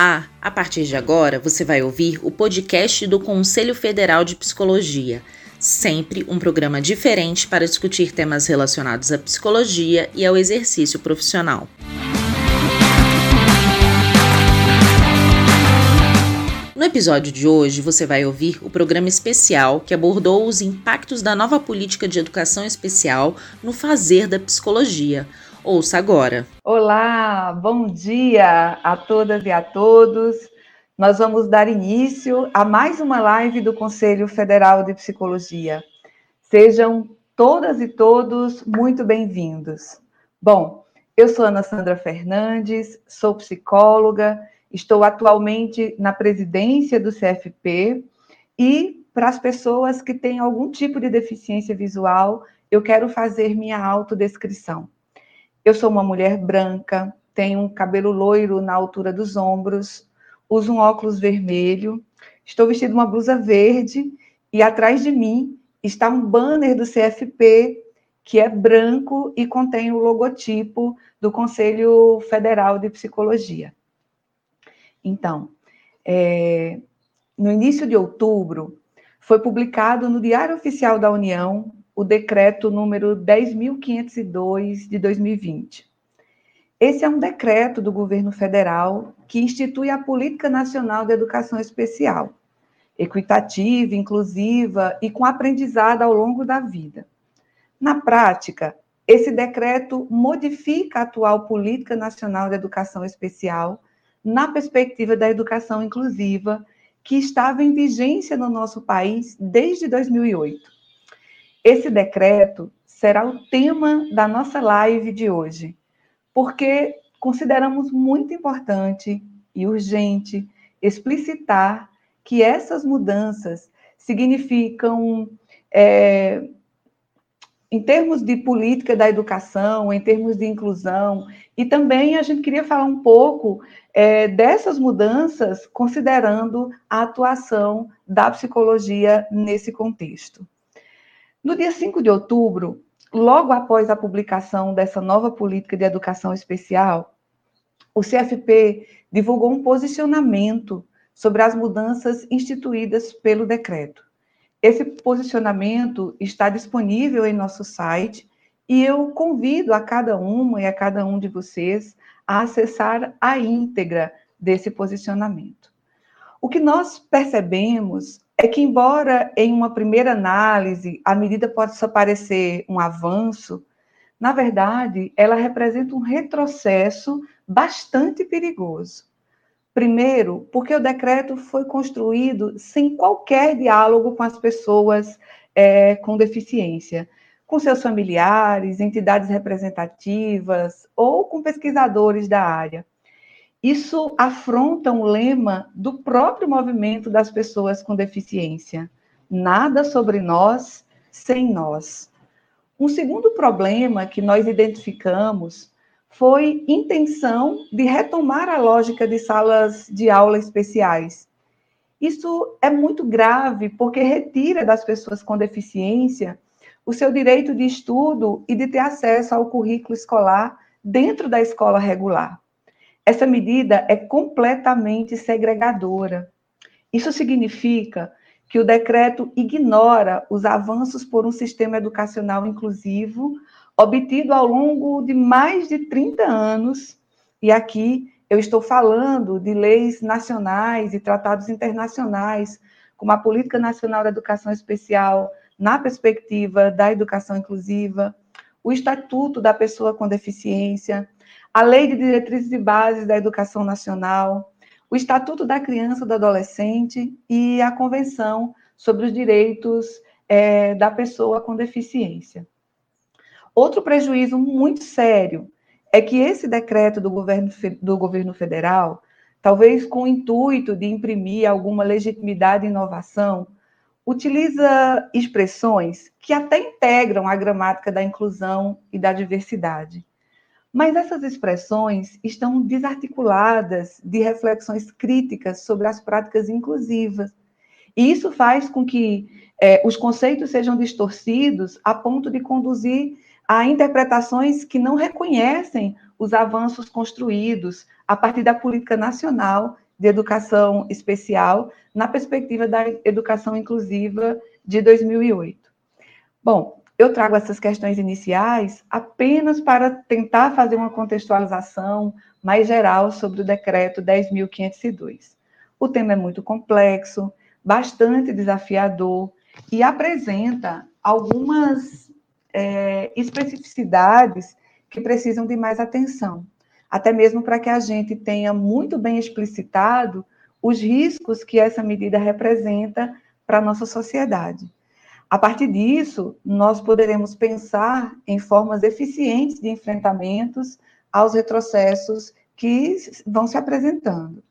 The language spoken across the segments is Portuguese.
A partir de agora você vai ouvir o podcast do Conselho Federal de Psicologia. Sempre um programa diferente para discutir temas relacionados à psicologia e ao exercício profissional. No episódio de hoje, você vai ouvir o programa especial que abordou os impactos da nova política de educação especial no fazer da psicologia Ouça agora. Olá, bom dia a todas e a todos. Nós vamos dar início a mais uma live do Conselho Federal de Psicologia. Sejam todas e todos muito bem-vindos. Bom, eu sou Ana Sandra Fernandes, sou psicóloga, estou atualmente na presidência do CFP e para as pessoas que têm algum tipo de deficiência visual, eu quero fazer minha autodescrição. Eu sou uma mulher branca, tenho um cabelo loiro na altura dos ombros, uso um óculos vermelho, estou vestindo uma blusa verde e atrás de mim está um banner do CFP que é branco e contém o logotipo do Conselho Federal de Psicologia. Então, é, no início de outubro, foi publicado no Diário Oficial da União o decreto número 10.502 de 2020. Esse é um decreto do governo federal que institui a Política Nacional de Educação Especial, equitativa, inclusiva e com aprendizado ao longo da vida. Na prática, esse decreto modifica a atual Política Nacional de Educação Especial na perspectiva da educação inclusiva, que estava em vigência no nosso país desde 2008. Esse decreto será o tema da nossa live de hoje, porque consideramos muito importante e urgente explicitar que essas mudanças significam, é, em termos de política da educação, em termos de inclusão, e também a gente queria falar um pouco é, dessas mudanças, considerando a atuação da psicologia nesse contexto. No dia 5 de outubro, logo após a publicação dessa nova política de educação especial, o CFP divulgou um posicionamento sobre as mudanças instituídas pelo decreto. Esse posicionamento está disponível em nosso site e eu convido a cada uma e a cada um de vocês a acessar a íntegra desse posicionamento. O que nós percebemos é que, embora em uma primeira análise a medida possa parecer um avanço, na verdade, ela representa um retrocesso bastante perigoso. Primeiro, porque o decreto foi construído sem qualquer diálogo com as pessoas é, com deficiência, com seus familiares, entidades representativas ou com pesquisadores da área. Isso afronta um lema do próprio movimento das pessoas com deficiência: nada sobre nós sem nós. Um segundo problema que nós identificamos foi intenção de retomar a lógica de salas de aula especiais. Isso é muito grave porque retira das pessoas com deficiência o seu direito de estudo e de ter acesso ao currículo escolar dentro da escola regular. Essa medida é completamente segregadora. Isso significa que o decreto ignora os avanços por um sistema educacional inclusivo obtido ao longo de mais de 30 anos, e aqui eu estou falando de leis nacionais e tratados internacionais, como a Política Nacional da Educação Especial, na perspectiva da educação inclusiva, o Estatuto da Pessoa com Deficiência, a Lei de Diretrizes e Bases da Educação Nacional, o Estatuto da Criança e do Adolescente e a Convenção sobre os Direitos é, da Pessoa com Deficiência. Outro prejuízo muito sério é que esse decreto do governo, do governo federal, talvez com o intuito de imprimir alguma legitimidade e inovação, utiliza expressões que até integram a gramática da inclusão e da diversidade. Mas essas expressões estão desarticuladas de reflexões críticas sobre as práticas inclusivas. E isso faz com que é, os conceitos sejam distorcidos a ponto de conduzir a interpretações que não reconhecem os avanços construídos a partir da política nacional de Educação Especial na perspectiva da educação inclusiva de 2008. Bom, eu trago essas questões iniciais apenas para tentar fazer uma contextualização mais geral sobre o decreto 10.502. O tema é muito complexo, bastante desafiador e apresenta algumas é, especificidades que precisam de mais atenção, até mesmo para que a gente tenha muito bem explicitado os riscos que essa medida representa para a nossa sociedade. A partir disso, nós poderemos pensar em formas eficientes de enfrentamentos aos retrocessos que vão se apresentando.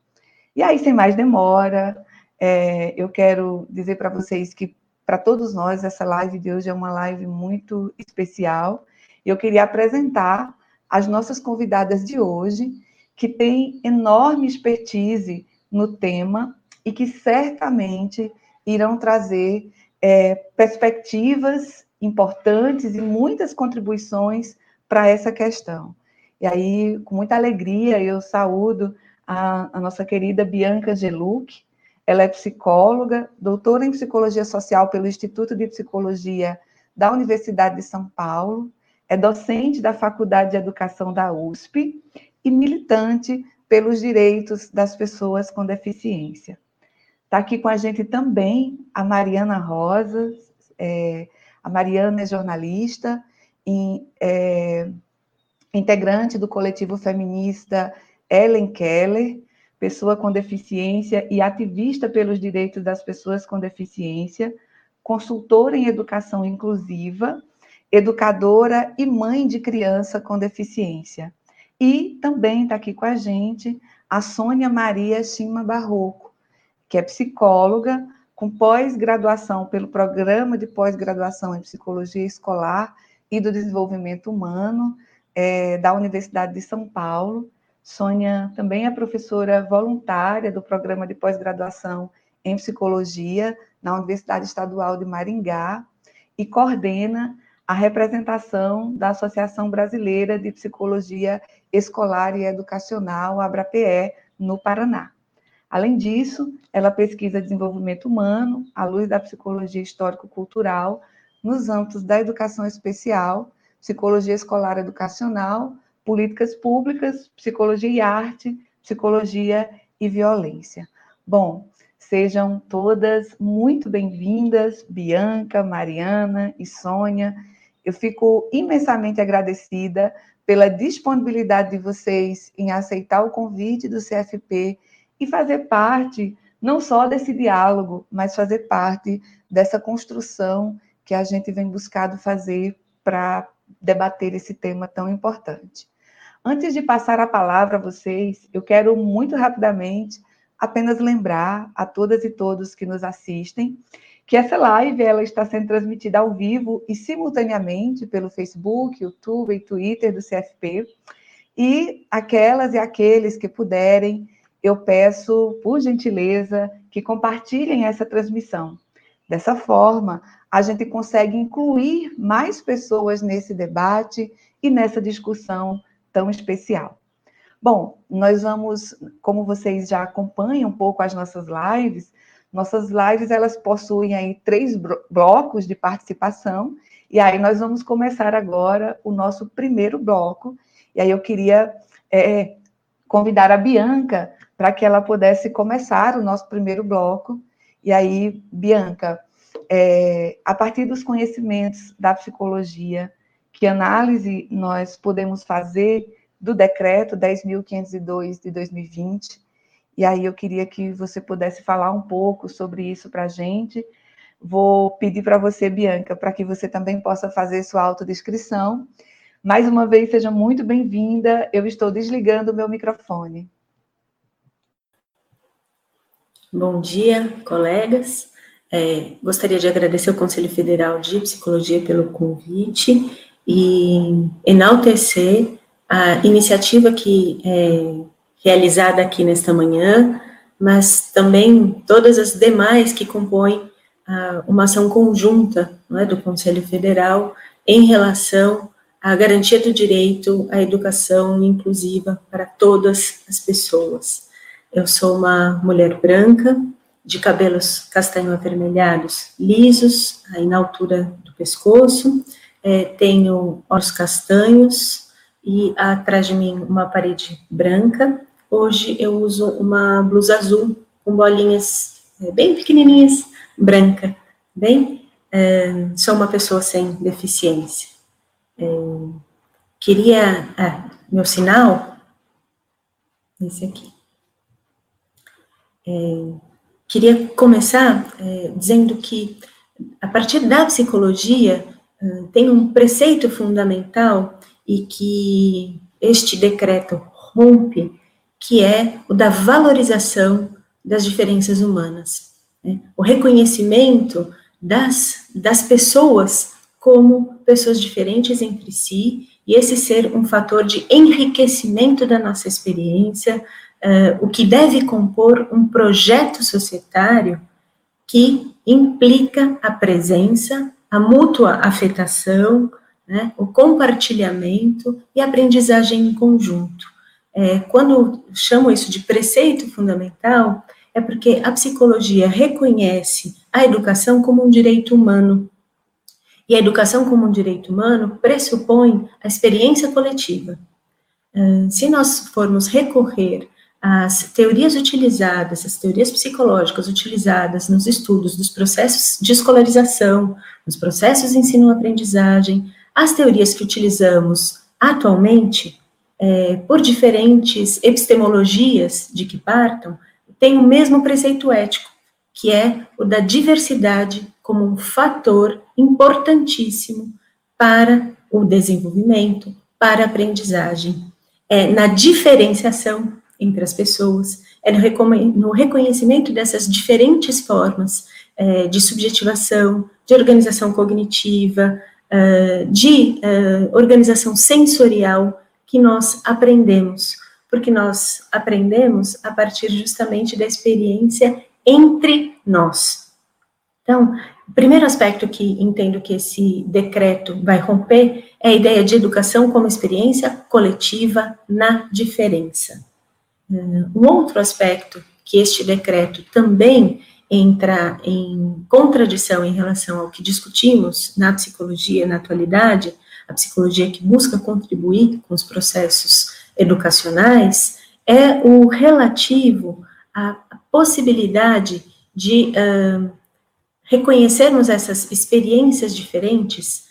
E aí, sem mais demora, é, eu quero dizer para vocês que, para todos nós, essa live de hoje é uma live muito especial. Eu queria apresentar as nossas convidadas de hoje, que têm enorme expertise no tema e que certamente irão trazer é, perspectivas importantes e muitas contribuições para essa questão. E aí, com muita alegria, eu saúdo a, a nossa querida Bianca Geluc. Ela é psicóloga, doutora em psicologia social pelo Instituto de Psicologia da Universidade de São Paulo, é docente da Faculdade de Educação da USP e militante pelos direitos das pessoas com deficiência. Está aqui com a gente também a Mariana Rosa. É, a Mariana é jornalista, e, é, integrante do coletivo feminista Ellen Keller, pessoa com deficiência e ativista pelos direitos das pessoas com deficiência, consultora em educação inclusiva, educadora e mãe de criança com deficiência. E também está aqui com a gente a Sônia Maria Chima Barroco, que é psicóloga com pós-graduação pelo Programa de Pós-Graduação em Psicologia Escolar e do Desenvolvimento Humano é, da Universidade de São Paulo. Sônia também é professora voluntária do Programa de Pós-Graduação em Psicologia na Universidade Estadual de Maringá e coordena a representação da Associação Brasileira de Psicologia Escolar e Educacional, ABRAPE, no Paraná. Além disso, ela pesquisa desenvolvimento humano, à luz da psicologia histórico-cultural, nos âmbitos da educação especial, psicologia escolar educacional, políticas públicas, psicologia e arte, psicologia e violência. Bom, sejam todas muito bem-vindas, Bianca, Mariana e Sônia. Eu fico imensamente agradecida pela disponibilidade de vocês em aceitar o convite do CFP e fazer parte não só desse diálogo, mas fazer parte dessa construção que a gente vem buscado fazer para debater esse tema tão importante. Antes de passar a palavra a vocês, eu quero muito rapidamente apenas lembrar a todas e todos que nos assistem que essa live ela está sendo transmitida ao vivo e simultaneamente pelo Facebook, YouTube e Twitter do CFP. E aquelas e aqueles que puderem, eu peço, por gentileza, que compartilhem essa transmissão. Dessa forma, a gente consegue incluir mais pessoas nesse debate e nessa discussão tão especial. Bom, nós vamos, como vocês já acompanham um pouco as nossas lives, nossas lives elas possuem aí três blocos de participação e aí nós vamos começar agora o nosso primeiro bloco. E aí eu queria é, convidar a Bianca para que ela pudesse começar o nosso primeiro bloco. E aí, Bianca, é, a partir dos conhecimentos da psicologia, que análise nós podemos fazer do decreto 10.502 de 2020, e aí eu queria que você pudesse falar um pouco sobre isso para a gente. Vou pedir para você, Bianca, para que você também possa fazer sua autodescrição. Mais uma vez, seja muito bem-vinda. Eu estou desligando o meu microfone. Bom dia, colegas. É, gostaria de agradecer ao Conselho Federal de Psicologia pelo convite e enaltecer a iniciativa que é realizada aqui nesta manhã, mas também todas as demais que compõem ah, uma ação conjunta é, do Conselho Federal em relação à garantia do direito à educação inclusiva para todas as pessoas. Eu sou uma mulher branca, de cabelos castanho avermelhados, lisos, aí na altura do pescoço, é, tenho olhos castanhos e atrás de mim uma parede branca. Hoje eu uso uma blusa azul com bolinhas é, bem pequenininhas, branca, bem. É, sou uma pessoa sem deficiência. É, queria, ah, meu sinal, esse aqui. É, queria começar é, dizendo que, a partir da psicologia, é, tem um preceito fundamental e que este decreto rompe, que é o da valorização das diferenças humanas. Né? O reconhecimento das, das pessoas como pessoas diferentes entre si, e esse ser um fator de enriquecimento da nossa experiência, uh, o que deve compor um projeto societário que implica a presença, a mútua afetação, né, o compartilhamento e a aprendizagem em conjunto. É, quando chamo isso de preceito fundamental, é porque a psicologia reconhece a educação como um direito humano. E a educação como um direito humano pressupõe a experiência coletiva. Uh, se nós formos recorrer as teorias utilizadas, as teorias psicológicas utilizadas nos estudos dos processos de escolarização, nos processos de ensino-aprendizagem, as teorias que utilizamos atualmente, é, por diferentes epistemologias de que partam, têm o mesmo preceito ético, que é o da diversidade como um fator importantíssimo para o desenvolvimento, para a aprendizagem. É na diferenciação entre as pessoas, é no reconhecimento dessas diferentes formas é, de subjetivação, de organização cognitiva, é, de é, organização sensorial que nós aprendemos, porque nós aprendemos a partir justamente da experiência entre nós. Então, o primeiro aspecto que entendo que esse decreto vai romper é a ideia de educação como experiência coletiva na diferença. Um outro aspecto que este decreto também entra em contradição em relação ao que discutimos na psicologia na atualidade, a psicologia que busca contribuir com os processos educacionais, é o relativo à possibilidade de uh, reconhecermos essas experiências diferentes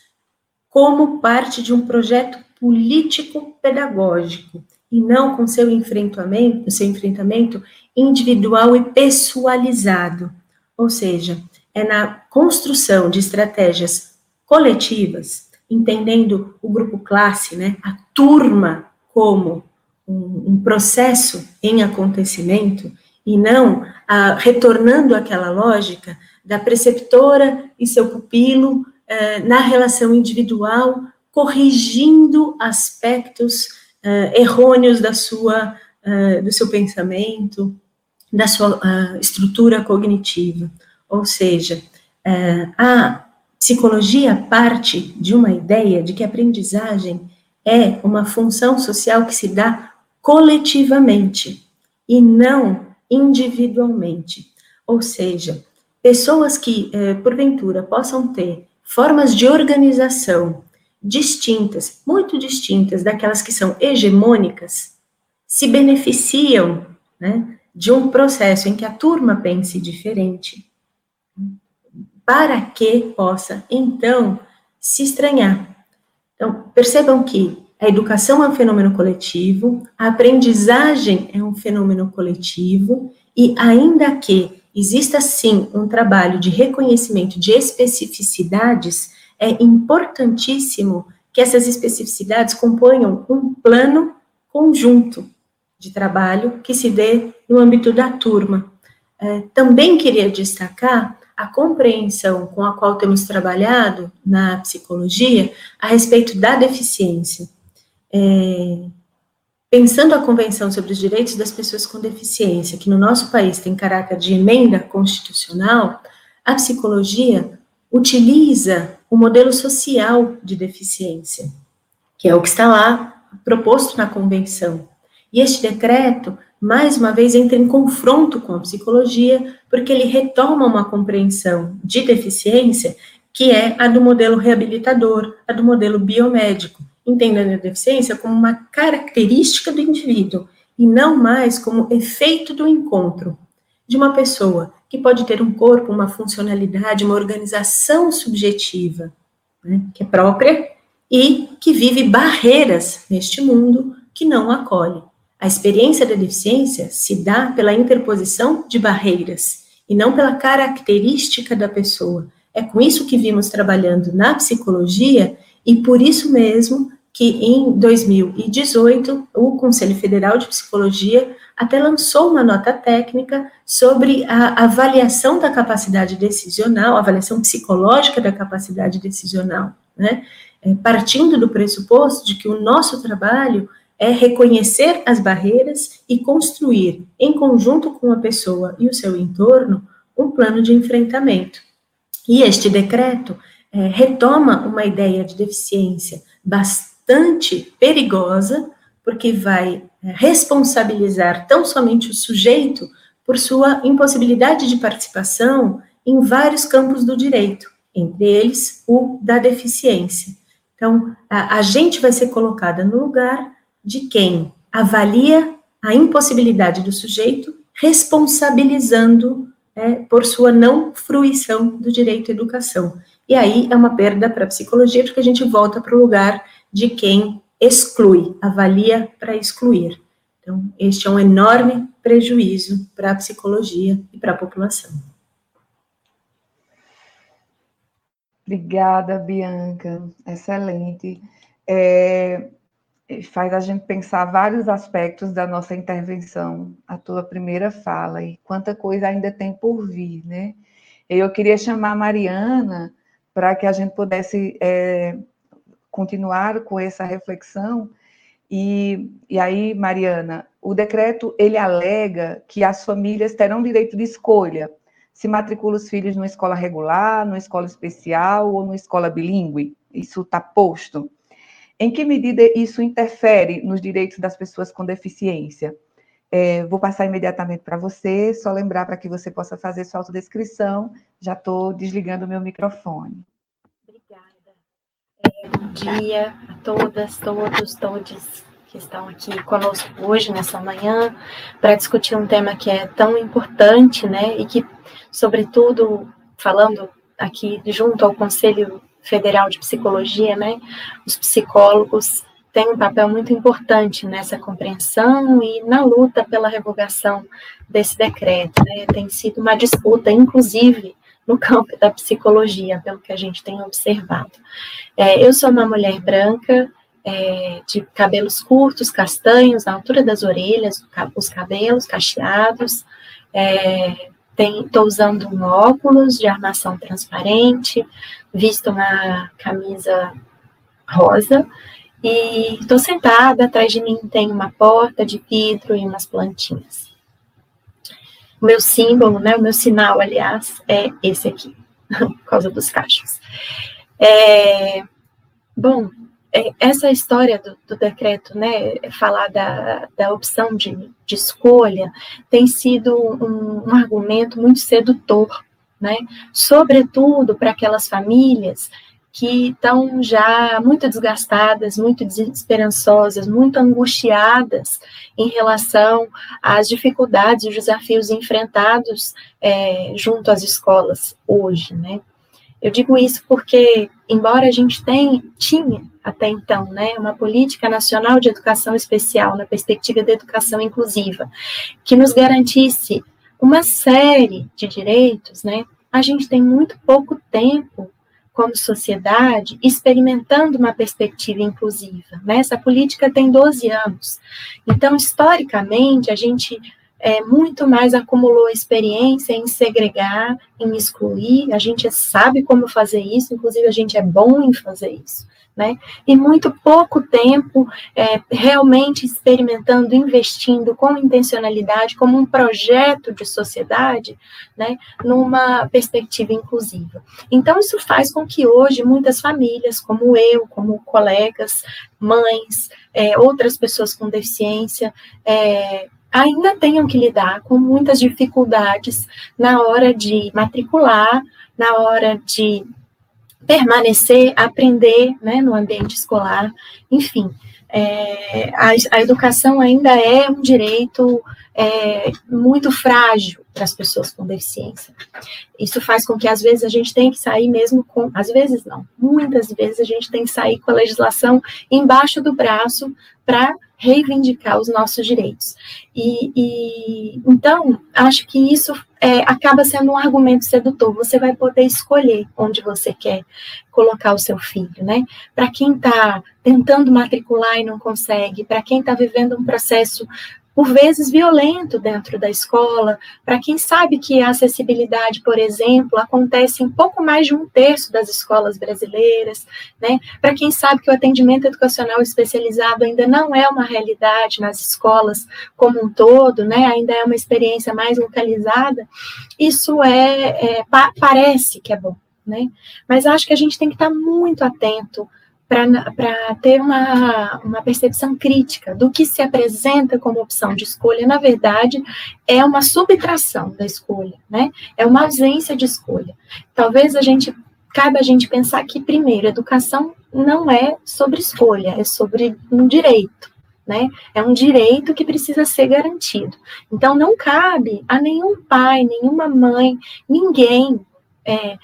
como parte de um projeto político-pedagógico e não com seu enfrentamento, seu enfrentamento individual e pessoalizado. Ou seja, é na construção de estratégias coletivas, entendendo o grupo classe, né, a turma como um, um processo em acontecimento e não a, retornando àquela lógica da preceptora e seu pupilo eh, na relação individual, corrigindo aspectos uh, errôneos da sua, uh, do seu pensamento, da sua uh, estrutura cognitiva. Ou seja, a psicologia parte de uma ideia de que a aprendizagem é uma função social que se dá coletivamente e não individualmente. Ou seja, pessoas que, porventura, possam ter formas de organização distintas, muito distintas daquelas que são hegemônicas, se beneficiam né, de um processo em que a turma pense diferente, para que possa, então, se estranhar. Então, percebam que a educação é um fenômeno coletivo, a aprendizagem é um fenômeno coletivo, e ainda que exista sim um trabalho de reconhecimento de especificidades, é importantíssimo que essas especificidades componham um plano conjunto de trabalho que se dê no âmbito da turma. É, também queria destacar a compreensão com a qual temos trabalhado na psicologia a respeito da deficiência. É, pensando a Convenção sobre os Direitos das Pessoas com Deficiência, que no nosso país tem caráter de emenda constitucional, a psicologia utiliza o modelo social de deficiência, que é o que está lá proposto na convenção. E este decreto mais uma vez entra em confronto com a psicologia, porque ele retoma uma compreensão de deficiência que é a do modelo reabilitador, a do modelo biomédico, entendendo a deficiência como uma característica do indivíduo e não mais como efeito do encontro de uma pessoa que pode ter um corpo, uma funcionalidade, uma organização subjetiva, né, que é própria e que vive barreiras neste mundo que não acolhe. A experiência da deficiência se dá pela interposição de barreiras e não pela característica da pessoa. É com isso que vimos trabalhando na psicologia e por isso mesmo que em 2018 o Conselho Federal de Psicologia até lançou uma nota técnica sobre a avaliação da capacidade decisional, avaliação psicológica da capacidade decisional, né? É, partindo do pressuposto de que o nosso trabalho é reconhecer as barreiras e construir, em conjunto com a pessoa e o seu entorno, um plano de enfrentamento. E este decreto é, retoma uma ideia de deficiência bastante bastante perigosa, porque vai é, responsabilizar tão somente o sujeito por sua impossibilidade de participação em vários campos do direito, entre eles o da deficiência. Então, a, a gente vai ser colocada no lugar de quem avalia a impossibilidade do sujeito, responsabilizando é, por sua não fruição do direito à educação. E aí é uma perda para a psicologia, porque a gente volta para o lugar de quem exclui, avalia para excluir. Então, este é um enorme prejuízo para a psicologia e para a população. Obrigada, Bianca. Excelente. É, faz a gente pensar vários aspectos da nossa intervenção, a tua primeira fala, e quanta coisa ainda tem por vir, né? Eu queria chamar a Mariana para que a gente pudesse é, continuar com essa reflexão. E, e aí, Mariana, o decreto ele alega que as famílias terão direito de escolha se matricula os filhos numa escola regular, numa escola especial ou numa escola bilíngue. Isso está posto. Em que medida isso interfere nos direitos das pessoas com deficiência? É, vou passar imediatamente para você, só lembrar para que você possa fazer sua autodescrição. Já estou desligando o meu microfone bom dia a todas, todos, todos que estão aqui conosco hoje, nessa manhã, para discutir um tema que é tão importante, né, e que, sobretudo, falando aqui junto ao Conselho Federal de Psicologia, né, os psicólogos têm um papel muito importante nessa compreensão e na luta pela revogação desse decreto, né, tem sido uma disputa, inclusive, no campo da psicologia, pelo que a gente tem observado. É, eu sou uma mulher branca, é, de cabelos curtos, castanhos, à altura das orelhas, os cabelos cacheados, estou é, usando um óculos de armação transparente, visto uma camisa rosa, e estou sentada, atrás de mim tem uma porta de vidro e umas plantinhas. O meu símbolo, né, o meu sinal, aliás, é esse aqui, por causa dos cachos. É, bom, é, essa história do, do, decreto, né, falar da, da opção de, de escolha, tem sido um, um argumento muito sedutor, né, sobretudo para aquelas famílias que estão já muito desgastadas, muito desesperançosas, muito angustiadas em relação às dificuldades e desafios enfrentados é, junto às escolas hoje, né? Eu digo isso porque, embora a gente tenha, tinha até então, né, uma política nacional de educação especial na perspectiva da educação inclusiva, que nos garantisse uma série de direitos, né, a gente tem muito pouco tempo como sociedade, experimentando uma perspectiva inclusiva. Né? Essa política tem 12 anos. Então, historicamente, a gente é, muito mais acumulou experiência em segregar, em excluir. A gente sabe como fazer isso, inclusive a gente é bom em fazer isso né? E muito pouco tempo é, realmente experimentando, investindo com intencionalidade, como um projeto de sociedade, né? Numa perspectiva inclusiva. Então, isso faz com que hoje muitas famílias, como eu, como colegas, mães, é, outras pessoas com deficiência, é, ainda tenham que lidar com muitas dificuldades na hora de matricular, na hora de permanecer, aprender né, no ambiente escolar, enfim. É, a, a, educação ainda é um direito é, muito frágil para as pessoas com deficiência. Isso faz com que, às vezes, a gente tenha que sair mesmo com. Às vezes, não. Muitas vezes, a gente tem que sair com a legislação embaixo do braço para reivindicar os nossos direitos. E, e então, acho que isso é, acaba sendo um argumento sedutor. Você vai poder escolher onde você quer colocar o seu filho, né? Para quem está tentando matricular e não consegue, para quem está vivendo um processo por vezes violento dentro da escola, para quem sabe que a acessibilidade, por exemplo, acontece em pouco mais de um terço das escolas brasileiras, né? Para quem sabe que o atendimento educacional especializado ainda não é uma realidade nas escolas como um todo, né? Ainda é uma experiência mais localizada. Isso é, é pa parece que é bom, né? Mas acho que a gente tem que estar muito atento para ter uma, uma percepção crítica do que se apresenta como opção de escolha, na verdade, é uma subtração da escolha, né? É uma ausência de escolha. Talvez a gente, cabe a gente pensar que, primeiro, educação não é sobre escolha, é sobre um direito. Né? É um direito que precisa ser garantido. Então, não cabe a nenhum pai, nenhuma mãe, ninguém é,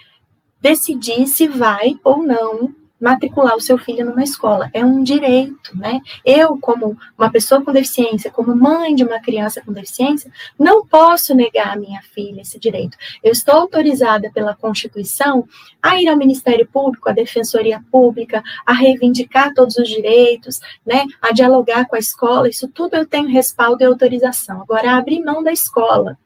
decidir se vai ou não matricular o seu filho numa escola. É um direito, né? Eu, como uma pessoa com deficiência, como mãe de uma criança com deficiência, não posso negar à minha filha esse direito. Eu estou autorizada pela Constituição a ir ao Ministério Público, à Defensoria Pública, a reivindicar todos os direitos, né? A dialogar com a escola. Isso tudo eu tenho respaldo e autorização. Agora, abrir mão da escola,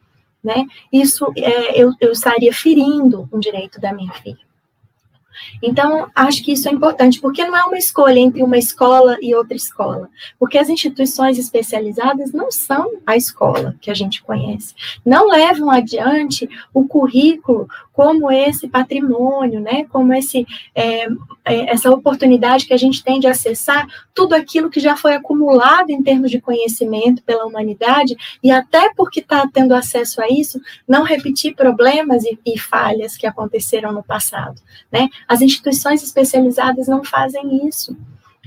né? Isso é, eu, eu estaria ferindo um direito da minha filha. Então, acho que isso é importante, porque não é uma escolha entre uma escola e outra escola, porque as instituições especializadas não são a escola que a gente conhece, não levam adiante o currículo como esse patrimônio, né, como esse, é, é, essa oportunidade que a gente tem de acessar tudo aquilo que já foi acumulado em termos de conhecimento pela humanidade, e até porque está tendo acesso a isso, não repetir problemas e, e falhas que aconteceram no passado. Né? As instituições especializadas não fazem isso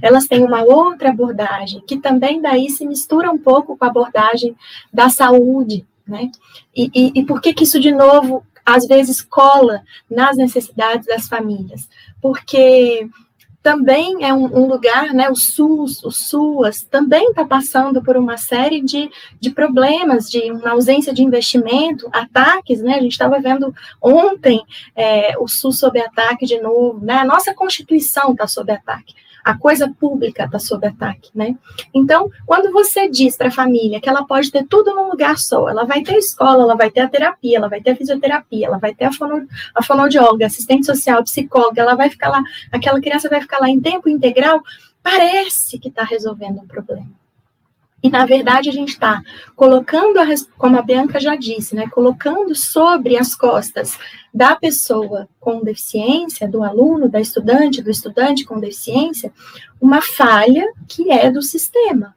elas têm uma outra abordagem, que também daí se mistura um pouco com a abordagem da saúde, né? E, e, e por que, que isso, de novo, às vezes cola nas necessidades das famílias, porque também é um, um, lugar, né, o SUS, o SUAS, também está passando por uma série de, de problemas, de uma ausência de investimento, ataques, né, a gente estava vendo ontem é, o SUS sob ataque de novo, né, a nossa Constituição está sob ataque a coisa pública está sob ataque, né? Então, quando você diz para a família que ela pode ter tudo num lugar só, ela vai ter escola, ela vai ter a terapia, ela vai ter a fisioterapia, ela vai ter a, fono, a fonoaudióloga, assistente social, psicóloga, ela vai ficar lá, aquela criança vai ficar lá em tempo integral, parece que está resolvendo um problema. E, na verdade, a gente está colocando, a, como a Bianca já disse, né, colocando sobre as costas da pessoa com deficiência, do aluno, da estudante, do estudante com deficiência, uma falha que é do sistema.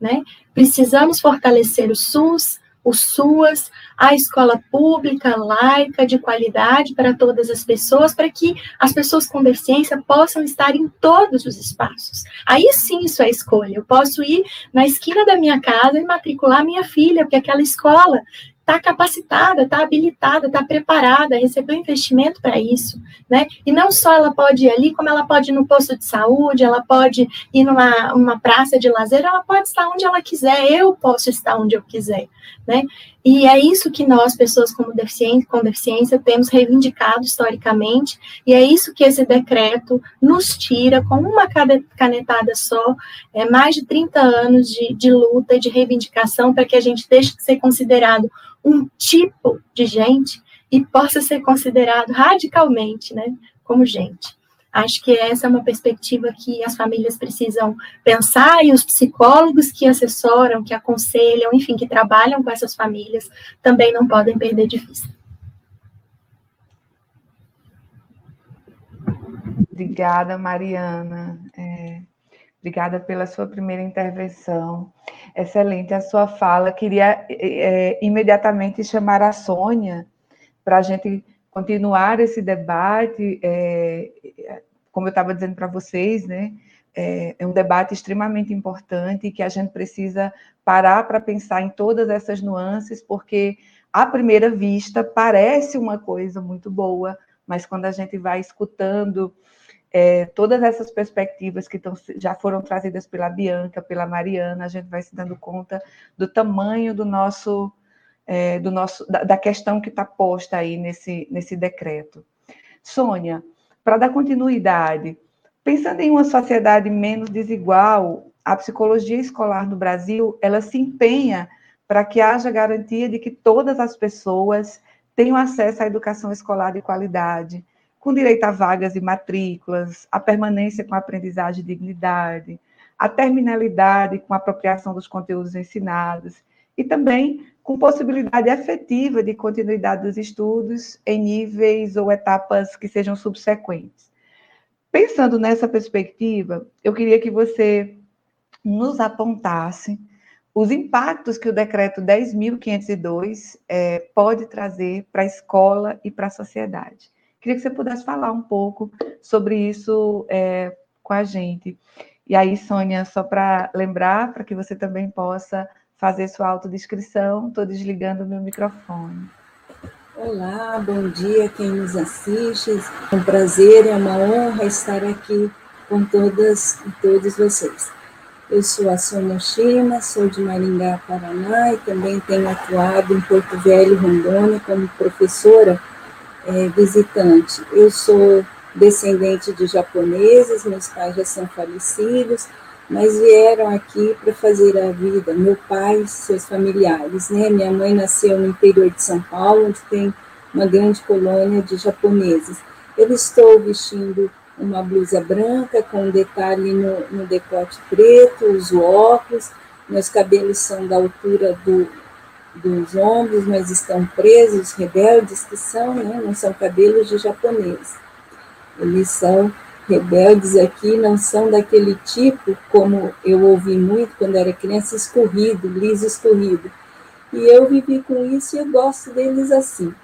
Né? Precisamos fortalecer o SUS, o SUAS, a escola pública, laica, de qualidade para todas as pessoas, para que as pessoas com deficiência possam estar em todos os espaços. Aí sim isso é escolha. Eu posso ir na esquina da minha casa e matricular minha filha, porque aquela escola está capacitada, está habilitada, está preparada, recebeu investimento para isso, né? E não só ela pode ir ali, como ela pode ir no posto de saúde, ela pode ir numa uma praça de lazer, ela pode estar onde ela quiser, eu posso estar onde eu quiser, né? E é isso que nós, pessoas com deficiência, com deficiência, temos reivindicado historicamente, e é isso que esse decreto nos tira com uma canetada só, é mais de 30 anos de, de luta de reivindicação para que a gente deixe de ser considerado um tipo de gente e possa ser considerado radicalmente, né, como gente. Acho que essa é uma perspectiva que as famílias precisam pensar e os psicólogos que assessoram, que aconselham, enfim, que trabalham com essas famílias também não podem perder de vista. Obrigada, Mariana. É, obrigada pela sua primeira intervenção. Excelente a sua fala. Queria é, imediatamente chamar a Sônia para a gente continuar esse debate. É, como eu estava dizendo para vocês, né? É, é, um debate extremamente importante que a gente precisa parar para pensar em todas essas nuances, porque à primeira vista parece uma coisa muito boa, mas quando a gente vai escutando é, todas essas perspectivas que tão, já foram trazidas pela Bianca, pela Mariana, a gente vai se dando conta do tamanho do nosso, é, do nosso da, da questão que está posta aí nesse, nesse decreto. Sônia, para dar continuidade, pensando em uma sociedade menos desigual, a psicologia escolar no Brasil, ela se empenha para que haja garantia de que todas as pessoas tenham acesso à educação escolar de qualidade, com direito a vagas e matrículas, a permanência com aprendizagem e dignidade, a terminalidade com a apropriação dos conteúdos ensinados e também com possibilidade efetiva de continuidade dos estudos em níveis ou etapas que sejam subsequentes. Pensando nessa perspectiva, eu queria que você nos apontasse os impactos que o decreto 10.502 é, pode trazer para a escola e para a sociedade. Queria que você pudesse falar um pouco sobre isso é, com a gente. E aí, Sônia, só para lembrar, para que você também possa fazer sua autodescrição, estou desligando o meu microfone. Olá, bom dia quem nos assiste. É um prazer, é uma honra estar aqui com todas e todos vocês. Eu sou a Sônia Shima, sou de Maringá, Paraná, e também tenho atuado em Porto Velho, Rondônia, como professora é, visitante. Eu sou descendente de japoneses, meus pais já são falecidos, mas vieram aqui para fazer a vida, meu pai seus familiares, né? Minha mãe nasceu no interior de São Paulo, onde tem uma grande colônia de japoneses. Eu estou vestindo uma blusa branca com um detalhe no, no decote preto, uso óculos, meus cabelos são da altura do, dos ombros, mas estão presos, rebeldes que são, né? não são cabelos de japonês. Eles são rebeldes aqui, não são daquele tipo, como eu ouvi muito quando era criança, escorrido, liso escorrido. E eu vivi com isso e eu gosto deles assim.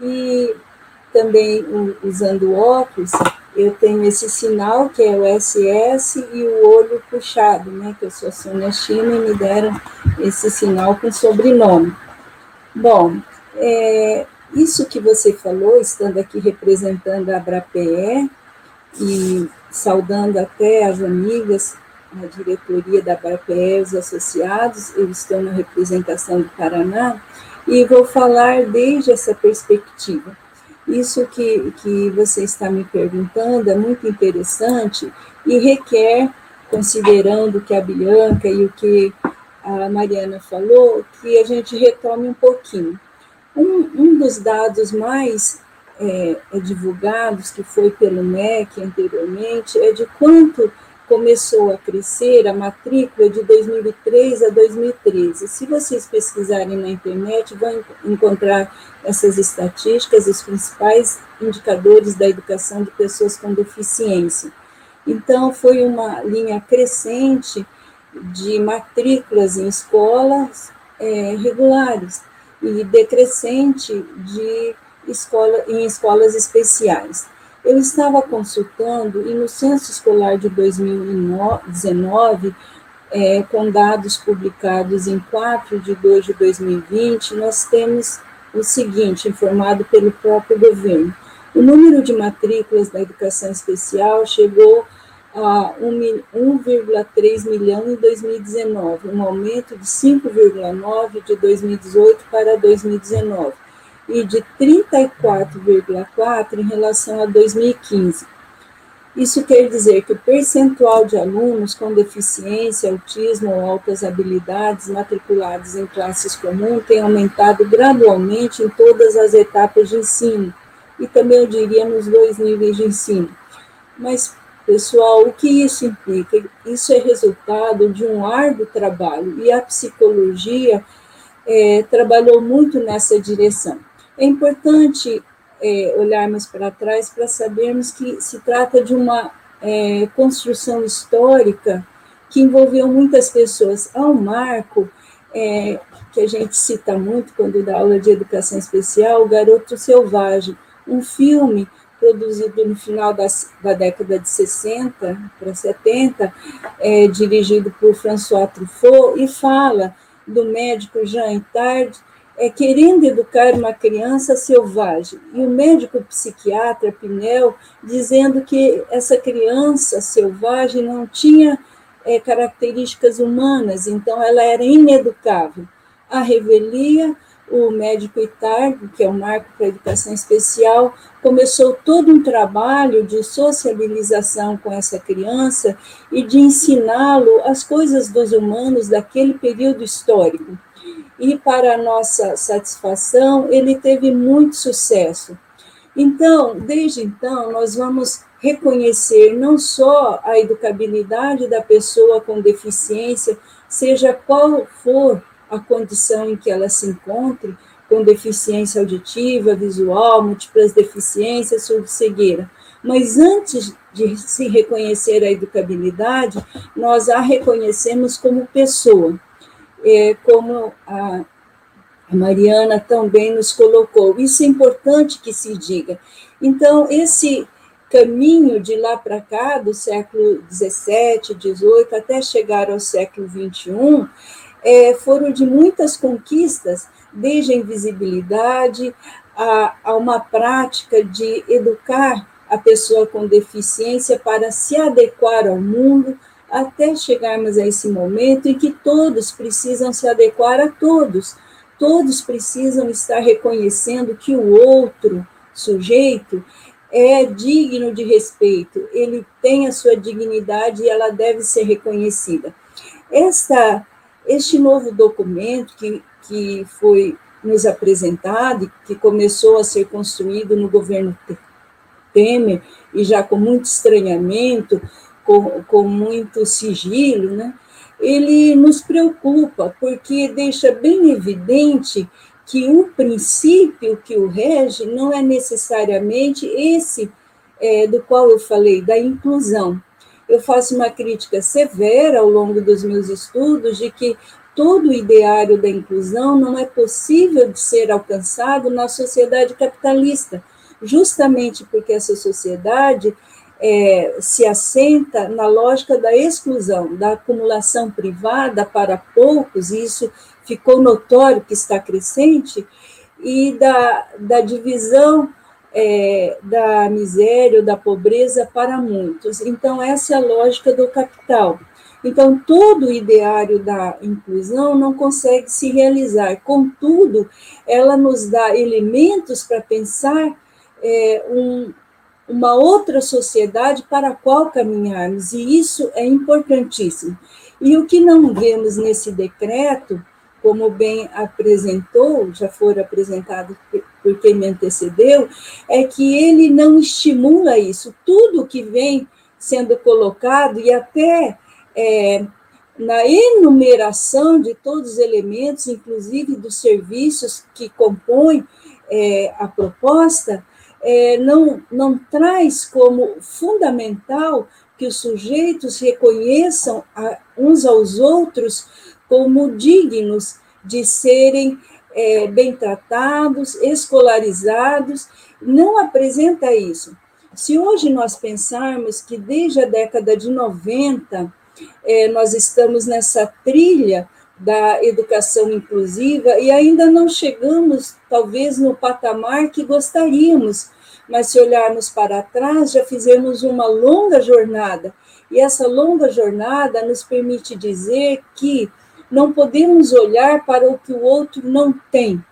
E também usando óculos, eu tenho esse sinal que é o SS e o olho puxado, né? Que eu sou Sônia China e me deram esse sinal com sobrenome. Bom, é, isso que você falou, estando aqui representando a Abrape e saudando até as amigas, a diretoria da os associados, eu estou na representação do Paraná, e vou falar desde essa perspectiva isso que, que você está me perguntando é muito interessante e requer, considerando que a Bianca e o que a Mariana falou, que a gente retome um pouquinho. Um, um dos dados mais é, divulgados, que foi pelo MEC anteriormente, é de quanto começou a crescer a matrícula de 2003 a 2013. Se vocês pesquisarem na internet, vão encontrar essas estatísticas, os principais indicadores da educação de pessoas com deficiência. Então, foi uma linha crescente de matrículas em escolas é, regulares e decrescente de escola, em escolas especiais. Eu estava consultando, e no censo escolar de 2019, é, com dados publicados em 4 de 2 de 2020, nós temos o seguinte, informado pelo próprio governo. O número de matrículas da educação especial chegou a 1,3 milhão em 2019, um aumento de 5,9 de 2018 para 2019 e de 34,4% em relação a 2015. Isso quer dizer que o percentual de alunos com deficiência, autismo ou altas habilidades matriculados em classes comuns tem aumentado gradualmente em todas as etapas de ensino, e também eu diria nos dois níveis de ensino. Mas, pessoal, o que isso implica? Isso é resultado de um árduo trabalho, e a psicologia é, trabalhou muito nessa direção. É importante é, olharmos para trás para sabermos que se trata de uma é, construção histórica que envolveu muitas pessoas. Há um marco é, que a gente cita muito quando dá aula de educação especial, O Garoto Selvagem, um filme produzido no final da década de 60 para 70, é, dirigido por François Truffaut, e fala do médico Jean Itard, é, querendo educar uma criança selvagem. E o médico psiquiatra Pinel dizendo que essa criança selvagem não tinha é, características humanas, então ela era ineducável. A revelia o médico Itardo, que é o marco para a educação especial, começou todo um trabalho de sociabilização com essa criança e de ensiná-lo as coisas dos humanos daquele período histórico. E, para nossa satisfação, ele teve muito sucesso. Então, desde então, nós vamos reconhecer não só a educabilidade da pessoa com deficiência, seja qual for a condição em que ela se encontre, com deficiência auditiva, visual, múltiplas deficiências, cegueira. Mas antes de se reconhecer a educabilidade, nós a reconhecemos como pessoa, é, como a Mariana também nos colocou. Isso é importante que se diga. Então, esse caminho de lá para cá, do século XVII, XVIII, até chegar ao século XXI, é, foram de muitas conquistas, desde a invisibilidade a, a uma prática de educar a pessoa com deficiência para se adequar ao mundo, até chegarmos a esse momento em que todos precisam se adequar a todos, todos precisam estar reconhecendo que o outro sujeito é digno de respeito, ele tem a sua dignidade e ela deve ser reconhecida. Esta este novo documento que, que foi nos apresentado, que começou a ser construído no governo Temer, e já com muito estranhamento, com, com muito sigilo, né? ele nos preocupa, porque deixa bem evidente que o princípio que o rege não é necessariamente esse é, do qual eu falei, da inclusão eu faço uma crítica severa ao longo dos meus estudos de que todo o ideário da inclusão não é possível de ser alcançado na sociedade capitalista, justamente porque essa sociedade é, se assenta na lógica da exclusão, da acumulação privada para poucos, e isso ficou notório que está crescente, e da, da divisão é, da miséria ou da pobreza para muitos. Então, essa é a lógica do capital. Então, todo o ideário da inclusão não consegue se realizar, contudo, ela nos dá elementos para pensar é, um, uma outra sociedade para a qual caminharmos, e isso é importantíssimo. E o que não vemos nesse decreto como bem apresentou, já foram apresentados por quem me antecedeu, é que ele não estimula isso. Tudo que vem sendo colocado, e até é, na enumeração de todos os elementos, inclusive dos serviços que compõem é, a proposta, é, não, não traz como fundamental que os sujeitos reconheçam a, uns aos outros como dignos de serem é, bem tratados, escolarizados, não apresenta isso. Se hoje nós pensarmos que desde a década de 90 é, nós estamos nessa trilha da educação inclusiva e ainda não chegamos, talvez, no patamar que gostaríamos, mas se olharmos para trás, já fizemos uma longa jornada, e essa longa jornada nos permite dizer que não podemos olhar para o que o outro não tem,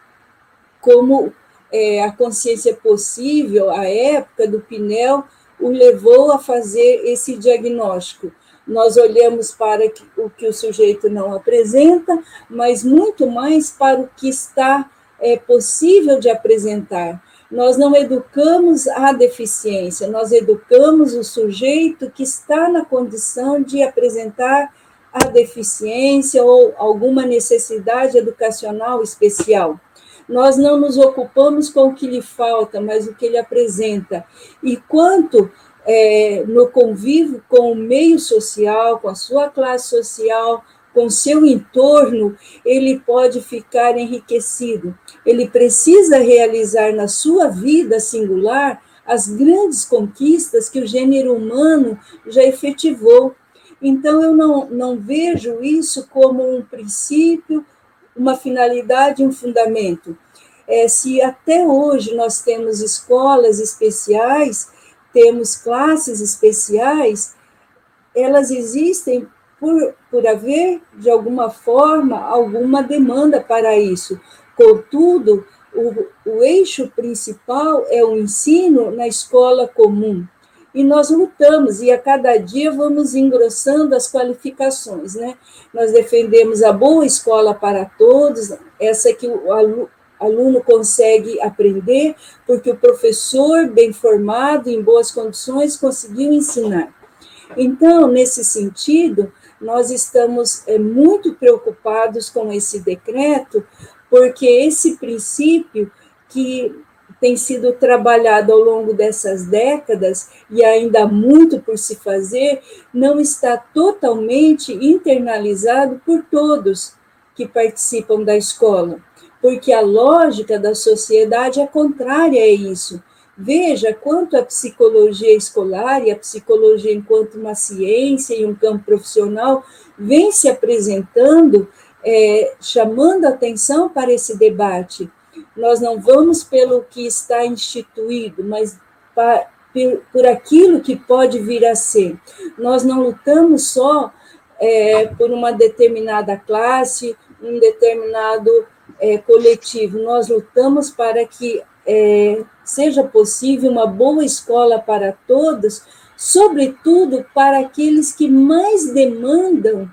como é, a consciência possível, a época do Pinel, o levou a fazer esse diagnóstico. Nós olhamos para o que o sujeito não apresenta, mas muito mais para o que está é, possível de apresentar. Nós não educamos a deficiência, nós educamos o sujeito que está na condição de apresentar a deficiência ou alguma necessidade educacional especial. Nós não nos ocupamos com o que lhe falta, mas o que ele apresenta. E quanto é, no convívio com o meio social, com a sua classe social, com seu entorno, ele pode ficar enriquecido. Ele precisa realizar na sua vida singular as grandes conquistas que o gênero humano já efetivou. Então, eu não, não vejo isso como um princípio, uma finalidade, um fundamento. É, se até hoje nós temos escolas especiais, temos classes especiais, elas existem por, por haver, de alguma forma, alguma demanda para isso. Contudo, o, o eixo principal é o ensino na escola comum. E nós lutamos, e a cada dia vamos engrossando as qualificações, né? Nós defendemos a boa escola para todos, essa que o aluno, consegue aprender, porque o professor, bem formado, em boas condições, conseguiu ensinar. Então, nesse sentido, nós estamos é, muito preocupados com esse decreto, porque esse princípio que tem sido trabalhado ao longo dessas décadas e ainda há muito por se fazer, não está totalmente internalizado por todos que participam da escola porque a lógica da sociedade é contrária a isso. Veja quanto a psicologia escolar e a psicologia enquanto uma ciência e um campo profissional vem se apresentando, é, chamando atenção para esse debate. Nós não vamos pelo que está instituído, mas para, por aquilo que pode vir a ser. Nós não lutamos só é, por uma determinada classe, um determinado é, coletivo, nós lutamos para que é, seja possível uma boa escola para todos, sobretudo para aqueles que mais demandam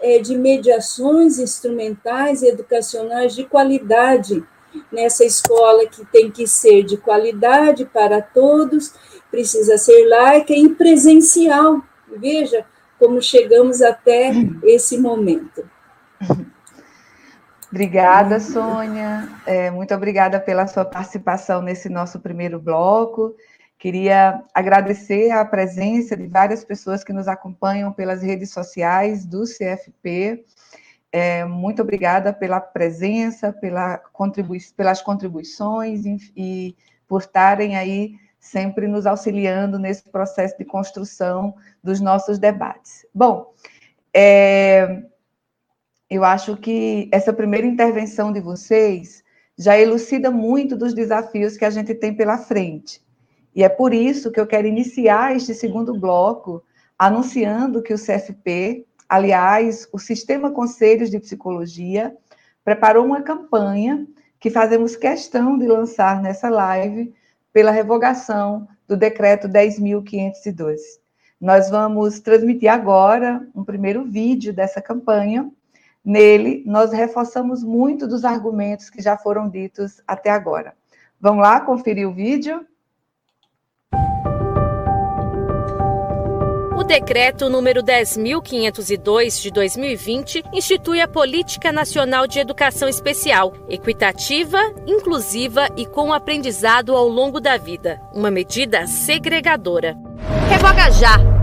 é, de mediações instrumentais e educacionais de qualidade. Nessa escola que tem que ser de qualidade para todos, precisa ser laica e presencial. Veja como chegamos até esse momento. Obrigada, Sônia. É, muito obrigada pela sua participação nesse nosso primeiro bloco. Queria agradecer a presença de várias pessoas que nos acompanham pelas redes sociais do CFP. É, muito obrigada pela presença, pela contribui pelas contribuições e, e por estarem aí sempre nos auxiliando nesse processo de construção dos nossos debates. Bom, é, eu acho que essa primeira intervenção de vocês já elucida muito dos desafios que a gente tem pela frente. E é por isso que eu quero iniciar este segundo bloco anunciando que o CFP, aliás, o Sistema Conselhos de Psicologia, preparou uma campanha que fazemos questão de lançar nessa live pela revogação do decreto 10.502. Nós vamos transmitir agora um primeiro vídeo dessa campanha Nele, nós reforçamos muito dos argumentos que já foram ditos até agora. Vamos lá conferir o vídeo? O decreto número 10.502 de 2020 institui a Política Nacional de Educação Especial, equitativa, inclusiva e com aprendizado ao longo da vida. Uma medida segregadora. Revoga já!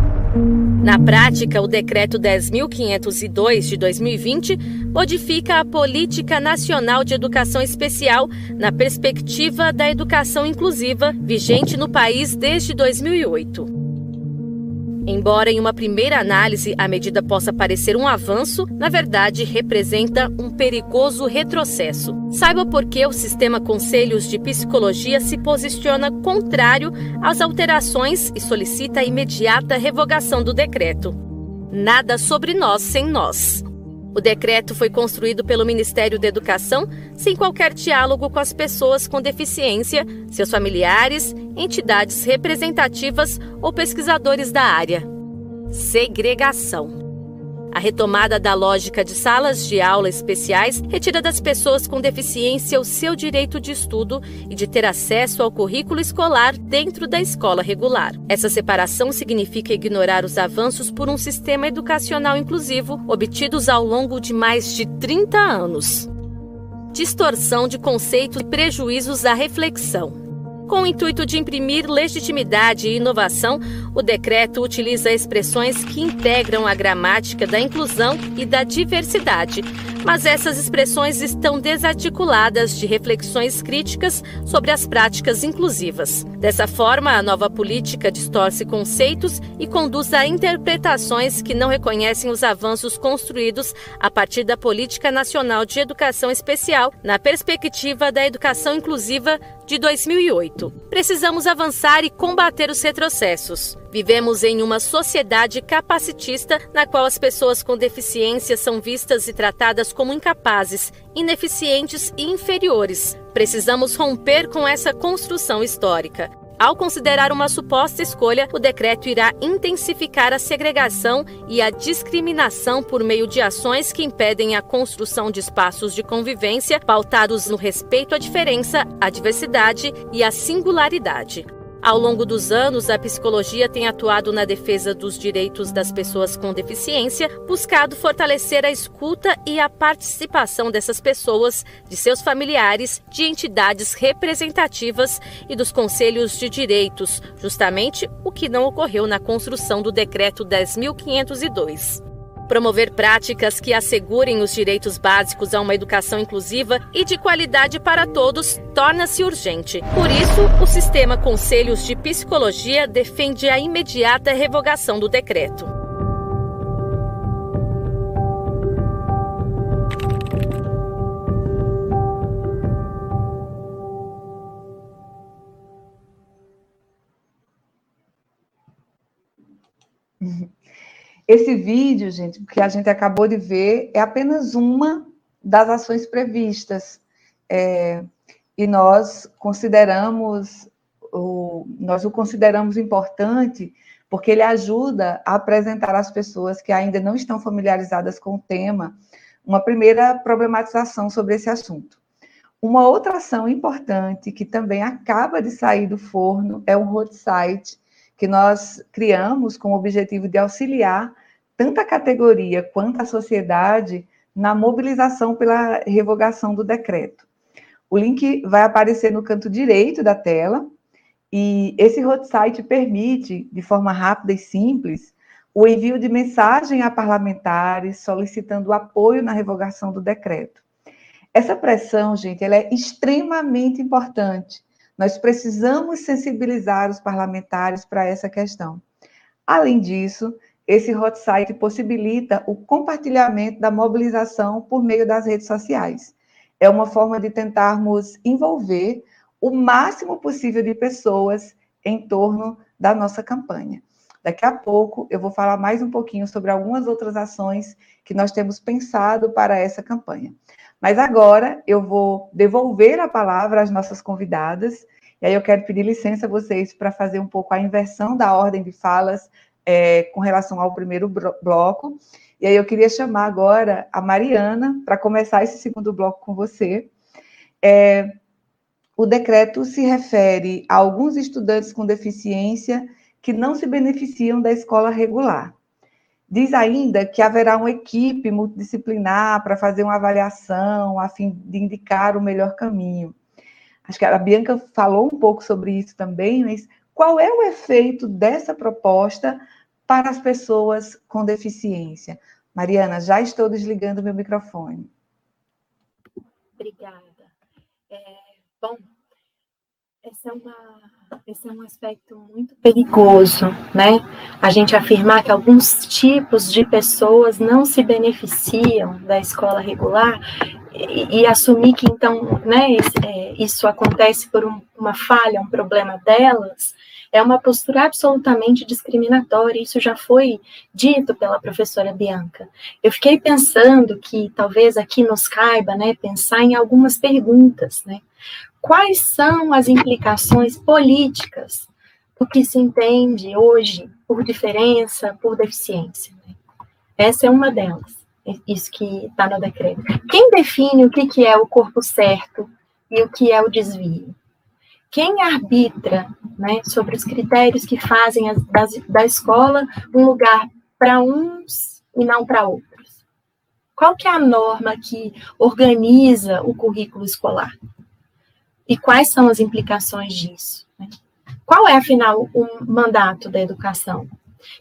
Na prática, o Decreto 10.502 de 2020 modifica a Política Nacional de Educação Especial na perspectiva da educação inclusiva, vigente no país desde 2008. Embora em uma primeira análise a medida possa parecer um avanço, na verdade representa um perigoso retrocesso. Saiba por que o sistema Conselhos de Psicologia se posiciona contrário às alterações e solicita a imediata revogação do decreto. Nada sobre nós sem nós. O decreto foi construído pelo Ministério da Educação sem qualquer diálogo com as pessoas com deficiência, seus familiares, entidades representativas ou pesquisadores da área. Segregação. A retomada da lógica de salas de aula especiais retira das pessoas com deficiência o seu direito de estudo e de ter acesso ao currículo escolar dentro da escola regular. Essa separação significa ignorar os avanços por um sistema educacional inclusivo obtidos ao longo de mais de 30 anos. Distorção de conceitos e prejuízos à reflexão. Com o intuito de imprimir legitimidade e inovação, o decreto utiliza expressões que integram a gramática da inclusão e da diversidade. Mas essas expressões estão desarticuladas de reflexões críticas sobre as práticas inclusivas. Dessa forma, a nova política distorce conceitos e conduz a interpretações que não reconhecem os avanços construídos a partir da Política Nacional de Educação Especial na perspectiva da educação inclusiva de 2008. Precisamos avançar e combater os retrocessos. Vivemos em uma sociedade capacitista na qual as pessoas com deficiência são vistas e tratadas como incapazes, ineficientes e inferiores. Precisamos romper com essa construção histórica. Ao considerar uma suposta escolha, o decreto irá intensificar a segregação e a discriminação por meio de ações que impedem a construção de espaços de convivência pautados no respeito à diferença, à diversidade e à singularidade. Ao longo dos anos, a psicologia tem atuado na defesa dos direitos das pessoas com deficiência, buscado fortalecer a escuta e a participação dessas pessoas, de seus familiares, de entidades representativas e dos conselhos de direitos, justamente o que não ocorreu na construção do Decreto 10.502. Promover práticas que assegurem os direitos básicos a uma educação inclusiva e de qualidade para todos torna-se urgente. Por isso, o sistema Conselhos de Psicologia defende a imediata revogação do decreto. Esse vídeo, gente, que a gente acabou de ver, é apenas uma das ações previstas. É, e nós consideramos, o, nós o consideramos importante porque ele ajuda a apresentar às pessoas que ainda não estão familiarizadas com o tema uma primeira problematização sobre esse assunto. Uma outra ação importante que também acaba de sair do forno é um roadside que nós criamos com o objetivo de auxiliar tanto a categoria quanto a sociedade na mobilização pela revogação do decreto. O link vai aparecer no canto direito da tela e esse hot site permite, de forma rápida e simples, o envio de mensagem a parlamentares solicitando apoio na revogação do decreto. Essa pressão, gente, ela é extremamente importante. Nós precisamos sensibilizar os parlamentares para essa questão. Além disso, esse hot site possibilita o compartilhamento da mobilização por meio das redes sociais. É uma forma de tentarmos envolver o máximo possível de pessoas em torno da nossa campanha. Daqui a pouco eu vou falar mais um pouquinho sobre algumas outras ações que nós temos pensado para essa campanha. Mas agora eu vou devolver a palavra às nossas convidadas, e aí eu quero pedir licença a vocês para fazer um pouco a inversão da ordem de falas é, com relação ao primeiro bloco. E aí eu queria chamar agora a Mariana para começar esse segundo bloco com você. É, o decreto se refere a alguns estudantes com deficiência que não se beneficiam da escola regular. Diz ainda que haverá uma equipe multidisciplinar para fazer uma avaliação a fim de indicar o melhor caminho. Acho que a Bianca falou um pouco sobre isso também, mas qual é o efeito dessa proposta para as pessoas com deficiência? Mariana, já estou desligando meu microfone. Obrigada. É, bom, esse é, uma, esse é um aspecto muito perigoso, né? A gente afirmar que alguns tipos de pessoas não se beneficiam da escola regular e, e assumir que, então, né, é, isso acontece por um, uma falha, um problema delas, é uma postura absolutamente discriminatória, isso já foi dito pela professora Bianca. Eu fiquei pensando que talvez aqui nos caiba, né, pensar em algumas perguntas, né? Quais são as implicações políticas do que se entende hoje por diferença, por deficiência? Essa é uma delas, isso que está no decreto. Quem define o que, que é o corpo certo e o que é o desvio? quem arbitra né, sobre os critérios que fazem as, das, da escola um lugar para uns e não para outros? Qual que é a norma que organiza o currículo escolar? E quais são as implicações disso? Né? Qual é, afinal, o mandato da educação?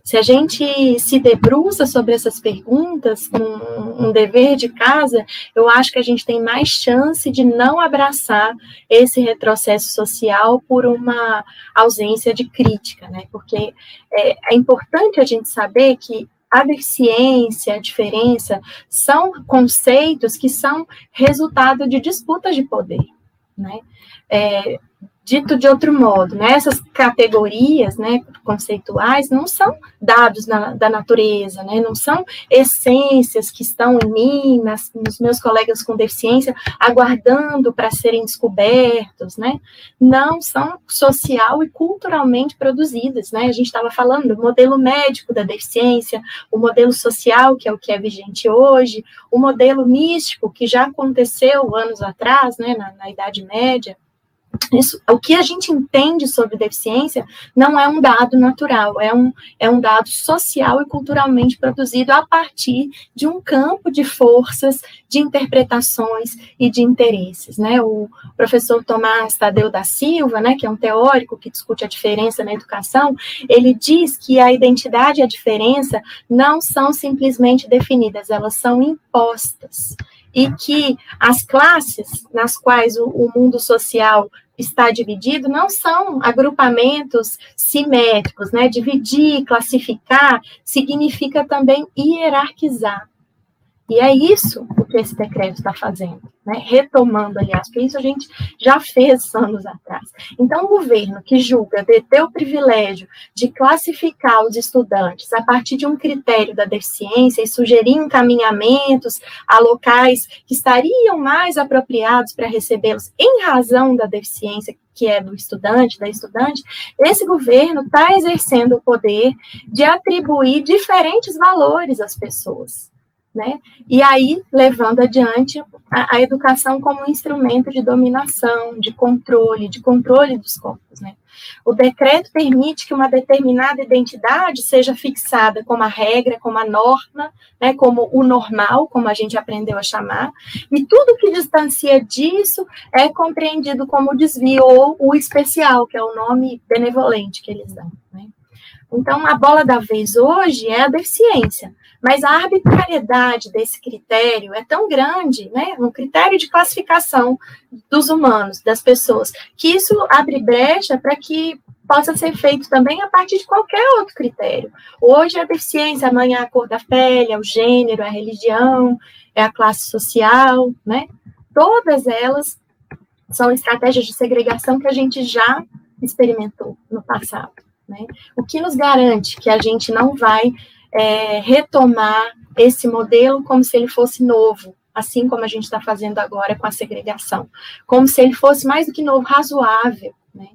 Se a gente se debruça sobre essas perguntas com um dever de casa, eu acho que a gente tem mais chance de não abraçar esse retrocesso social por uma ausência de crítica, né? Porque é, é importante a gente saber que a deficiência, a diferença, são conceitos que são resultado de disputas de poder, né? É, Dito de outro modo, né, essas categorias né, conceituais não são dados na, da natureza, né, não são essências que estão em mim, nas, nos meus colegas com deficiência, aguardando para serem descobertos, né, não são social e culturalmente produzidas. Né, a gente estava falando do modelo médico da deficiência, o modelo social, que é o que é vigente hoje, o modelo místico, que já aconteceu anos atrás, né, na, na Idade Média, isso, o que a gente entende sobre deficiência não é um dado natural, é um, é um dado social e culturalmente produzido a partir de um campo de forças, de interpretações e de interesses. Né? O professor Tomás Tadeu da Silva, né, que é um teórico que discute a diferença na educação, ele diz que a identidade e a diferença não são simplesmente definidas, elas são impostas e que as classes nas quais o, o, mundo social está dividido não são agrupamentos simétricos, né? Dividir, classificar, significa também hierarquizar. E é isso o que esse decreto está fazendo, né? retomando, aliás, porque isso a gente já fez anos atrás. Então, o governo que julga ter o privilégio de classificar os estudantes a partir de um critério da deficiência e sugerir encaminhamentos a locais que estariam mais apropriados para recebê-los em razão da deficiência que é do estudante, da estudante, esse governo está exercendo o poder de atribuir diferentes valores às pessoas né? E aí levando adiante a, a, educação como instrumento de dominação, de controle, de controle dos corpos, né? O decreto permite que uma determinada identidade seja fixada como a regra, como a norma, né, como o normal, como a gente aprendeu a chamar, e tudo que distancia disso é compreendido como desvio ou o especial, que é o nome benevolente que eles dão. Né? Então, a bola da vez hoje é a deficiência. Mas a arbitrariedade desse critério é tão grande, né, um critério de classificação dos humanos, das pessoas, que isso abre brecha para que possa ser feito também a partir de qualquer outro critério. Hoje é a deficiência, amanhã é a cor da pele, é o gênero, é a religião, é a classe social, né? Todas elas são estratégias de segregação que a gente já experimentou no passado. Né? O que nos garante que a gente não vai é, retomar esse modelo como se ele fosse novo, assim como a gente está fazendo agora com a segregação, como se ele fosse mais do que novo, razoável. Né?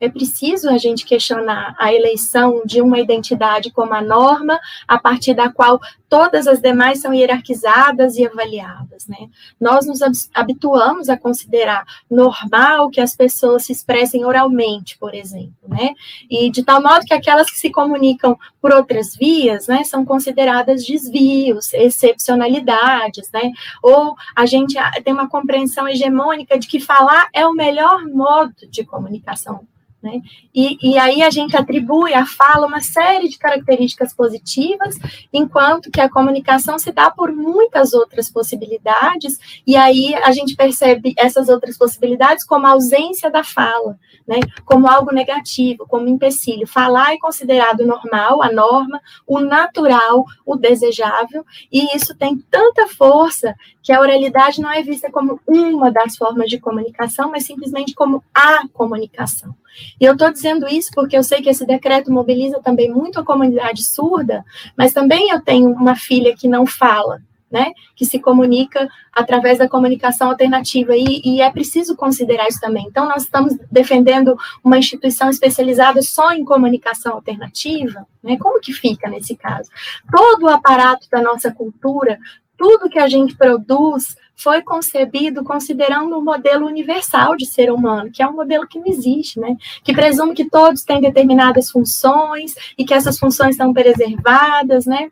É preciso a gente questionar a eleição de uma identidade como a norma, a partir da qual todas as demais são hierarquizadas e avaliadas, né? Nós nos habituamos a considerar normal que as pessoas se expressem oralmente, por exemplo, né? E de tal modo que aquelas que se comunicam por outras vias, né, são consideradas desvios, excepcionalidades, né? Ou a gente tem uma compreensão hegemônica de que falar é o melhor modo de comunicação né? E, e, aí a gente atribui à fala uma série de características positivas, enquanto que a comunicação se dá por muitas outras possibilidades, e aí a gente percebe essas outras possibilidades como ausência da fala, né? como algo negativo, como empecilho. Falar é considerado normal, a norma, o natural, o desejável, e isso tem tanta força que a oralidade não é vista como uma das formas de comunicação, mas simplesmente como a comunicação. E eu estou dizendo isso porque eu sei que esse decreto mobiliza também muito a comunidade surda, mas também eu tenho uma filha que não fala, né, que se comunica através da comunicação alternativa, e, e, é preciso considerar isso também. Então, nós estamos defendendo uma instituição especializada só em comunicação alternativa, né, como que fica nesse caso? Todo o aparato da nossa cultura, tudo que a gente produz foi concebido considerando um modelo universal de ser humano, que é um modelo que não existe, né? Que presume que todos têm determinadas funções e que essas funções são preservadas, né?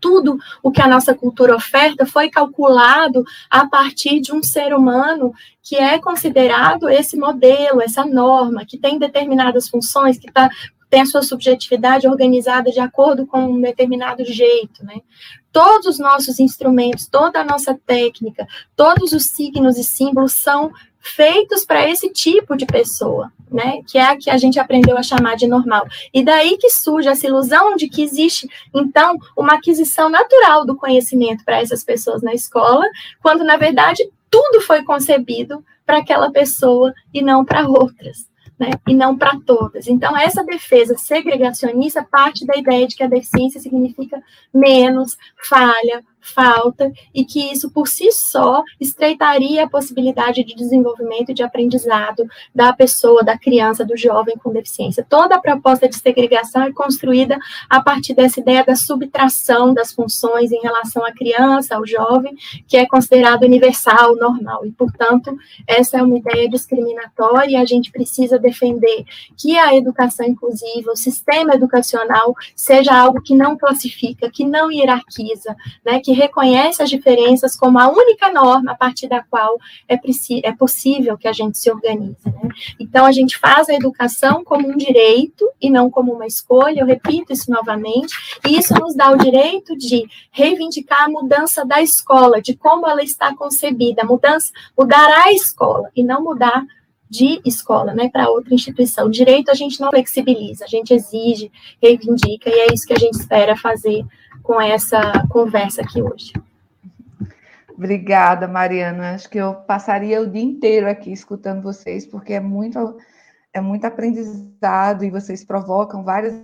tudo o que a nossa cultura oferta foi calculado a partir de um ser humano que é considerado esse modelo, essa norma, que tem determinadas funções, que tá, tem a sua subjetividade organizada de acordo com um determinado jeito, né? Todos os nossos instrumentos, toda a nossa técnica, todos os signos e símbolos são feitos para esse tipo de pessoa, né? Que é a que a gente aprendeu a chamar de normal. E daí que surge essa ilusão de que existe, então, uma aquisição natural do conhecimento para essas pessoas na escola, quando na verdade tudo foi concebido para aquela pessoa e não para outras né, e não para todas. Então, essa defesa segregacionista parte da ideia de que a deficiência significa menos, falha, falta, e que isso por si só estreitaria a possibilidade de desenvolvimento e de aprendizado da pessoa, da criança, do jovem com deficiência. Toda a proposta de segregação é construída a partir dessa ideia da subtração das funções em relação à criança, ao jovem, que é considerado universal, normal, e, portanto, essa é uma ideia discriminatória e a gente precisa defender que a educação inclusiva, o sistema educacional, seja algo que não classifica, que não hierarquiza, né, que reconhece as diferenças como a única norma a partir da qual é, é possível que a gente se organize. Né? Então, a gente faz a educação como um direito e não como uma escolha, eu repito isso novamente, e isso nos dá o direito de reivindicar a mudança da escola, de como ela está concebida, mudança, mudar a escola e não mudar de escola, né, para outra instituição. Direito a gente não flexibiliza, a gente exige, reivindica, e é isso que a gente espera fazer com essa conversa aqui hoje. Obrigada, Mariana. Acho que eu passaria o dia inteiro aqui escutando vocês, porque é muito, é muito aprendizado e vocês provocam várias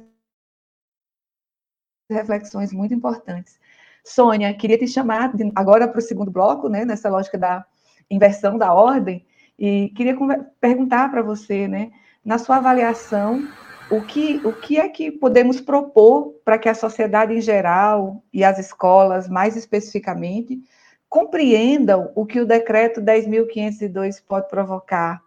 reflexões muito importantes. Sônia, queria te chamar agora para o segundo bloco, né, nessa lógica da inversão da ordem, e queria perguntar para você, né, na sua avaliação, o que, o que é que podemos propor para que a sociedade em geral e as escolas, mais especificamente, compreendam o que o decreto 10.502 pode provocar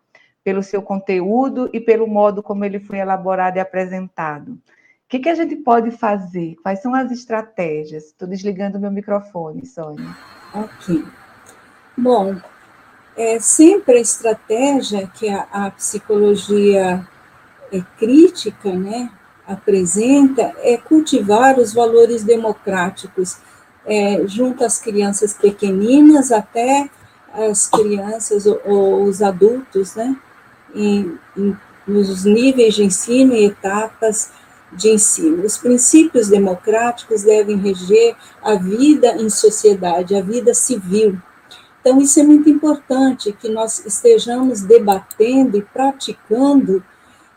pelo seu conteúdo e pelo modo como ele foi elaborado e apresentado. O que, que a gente pode fazer? Quais são as estratégias? Estou desligando meu microfone, Sônia. Ok. Bom, é sempre a estratégia que a, a psicologia é, crítica, né, apresenta é cultivar os valores democráticos é, junto às crianças pequeninas até as crianças ou, ou os adultos, né, em, em, nos níveis de ensino e etapas de ensino. Os princípios democráticos devem reger a vida em sociedade, a vida civil. Então, isso é muito importante que nós estejamos debatendo e praticando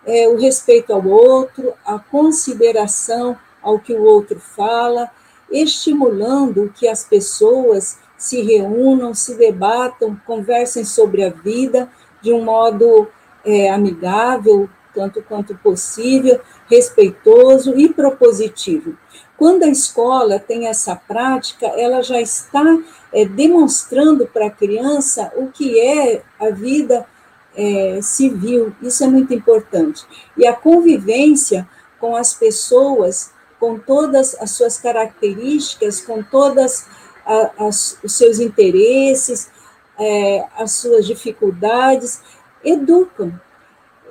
é, o respeito ao outro, a consideração ao que o outro fala, estimulando que as pessoas se reúnam, se debatam, conversem sobre a vida de um modo é, amigável, tanto quanto possível, respeitoso e propositivo. Quando a escola tem essa prática, ela já está é, demonstrando para a criança o que é a vida é, civil, isso é muito importante. E a convivência com as pessoas, com todas as suas características, com todas as, os seus interesses, é, as suas dificuldades, educam.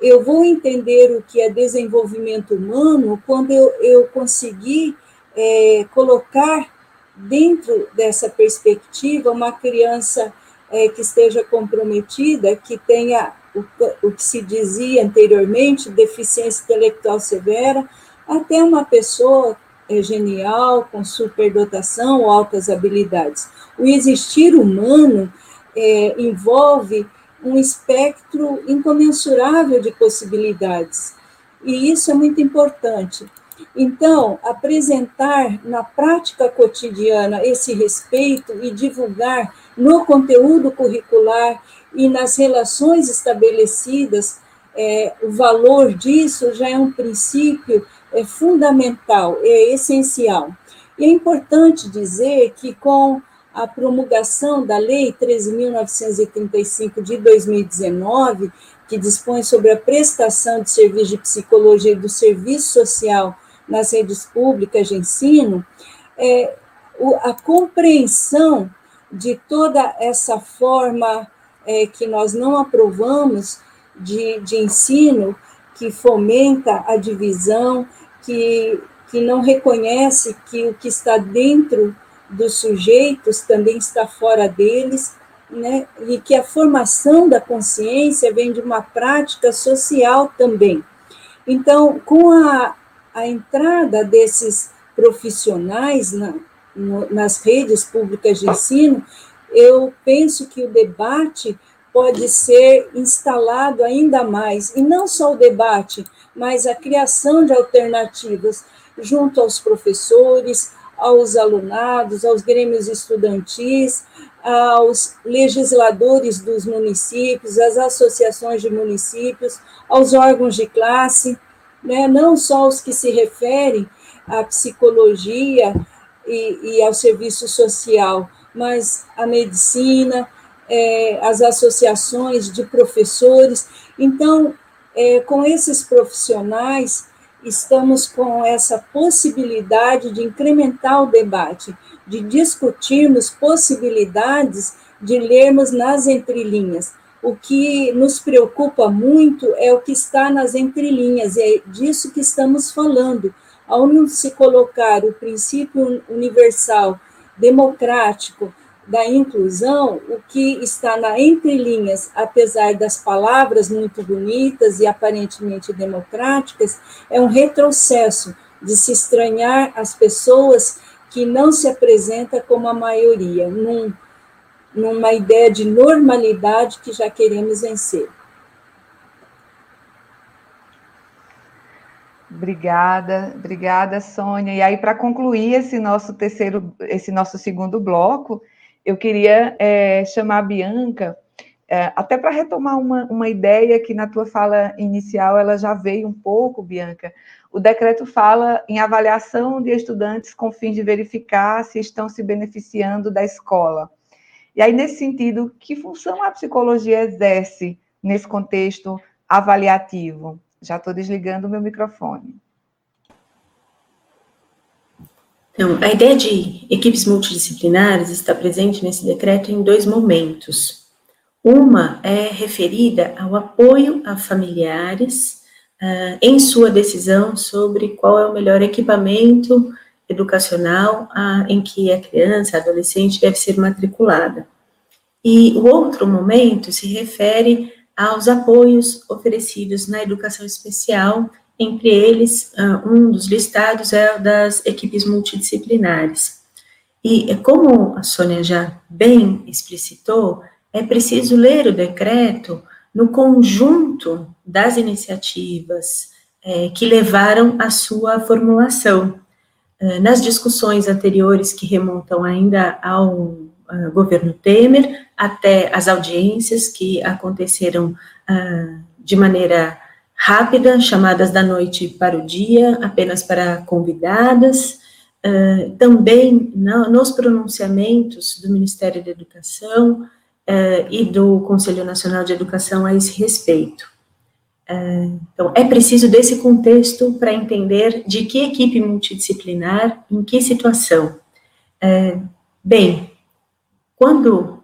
Eu vou entender o que é desenvolvimento humano quando eu, eu conseguir é, colocar dentro dessa perspectiva uma criança é, que esteja comprometida, que tenha o, o que se dizia anteriormente, deficiência intelectual severa, até uma pessoa é, genial, com superdotação ou altas habilidades. O existir humano é, envolve um espectro incomensurável de possibilidades, e isso é muito importante. Então, apresentar na prática cotidiana esse respeito e divulgar no conteúdo curricular e nas relações estabelecidas, é, o valor disso já é um princípio é, fundamental, é essencial. E é importante dizer que com a promulgação da Lei 13.935 de 2019, que dispõe sobre a prestação de serviço de psicologia e do serviço social nas redes públicas de ensino, é, a compreensão de toda essa forma é, que nós não aprovamos de, de ensino, que fomenta a divisão, que, que não reconhece que o que está dentro dos sujeitos também está fora deles, né? e que a formação da consciência vem de uma prática social também. Então, com a, a entrada desses profissionais na, no, nas redes públicas de ensino, eu penso que o debate pode ser instalado ainda mais, e não só o debate, mas a criação de alternativas junto aos professores, aos alunados, aos grêmios estudantis, aos legisladores dos municípios, às associações de municípios, aos órgãos de classe, né, não só os que se referem à psicologia e, e ao serviço social, mas à medicina, é, as associações de professores. Então, é, com esses profissionais, estamos com essa possibilidade de incrementar o debate, de discutirmos possibilidades de lermos nas entrelinhas. O que nos preocupa muito é o que está nas entrelinhas, e é disso que estamos falando. Ao não se colocar o princípio universal, democrático, da inclusão, o que está na entrelinhas, apesar das palavras muito bonitas e aparentemente democráticas, é um retrocesso de se estranhar as pessoas que não se apresenta como a maioria, num, numa ideia de normalidade que já queremos vencer. Obrigada, obrigada, Sônia. E aí, para concluir esse nosso terceiro, esse nosso segundo bloco, eu queria é, chamar a Bianca, é, até para retomar uma, uma ideia que na tua fala inicial ela já veio um pouco, Bianca. O decreto fala em avaliação de estudantes com fim de verificar se estão se beneficiando da escola. E aí, nesse sentido, que função a psicologia exerce nesse contexto avaliativo? Já estou desligando o meu microfone. Então, a ideia de equipes multidisciplinares está presente nesse decreto em dois momentos. Uma é referida ao apoio a familiares uh, em sua decisão sobre qual é o melhor equipamento educacional uh, em que a criança, a adolescente deve ser matriculada. E o outro momento se refere aos apoios oferecidos na educação especial entre eles, ah, um dos listados é o das equipes multidisciplinares. E como a Sônia já bem explicitou, é preciso ler o decreto no conjunto das iniciativas é, que levaram à sua formulação. É, nas discussões anteriores, que remontam ainda ao uh, governo Temer, até as audiências que aconteceram uh, de maneira rápida, chamadas da noite para o dia, apenas para convidadas, uh, também na, nos pronunciamentos do Ministério da Educação uh, e do Conselho Nacional de Educação a esse respeito. Uh, então, é preciso desse contexto para entender de que equipe multidisciplinar, em que situação. bem, quando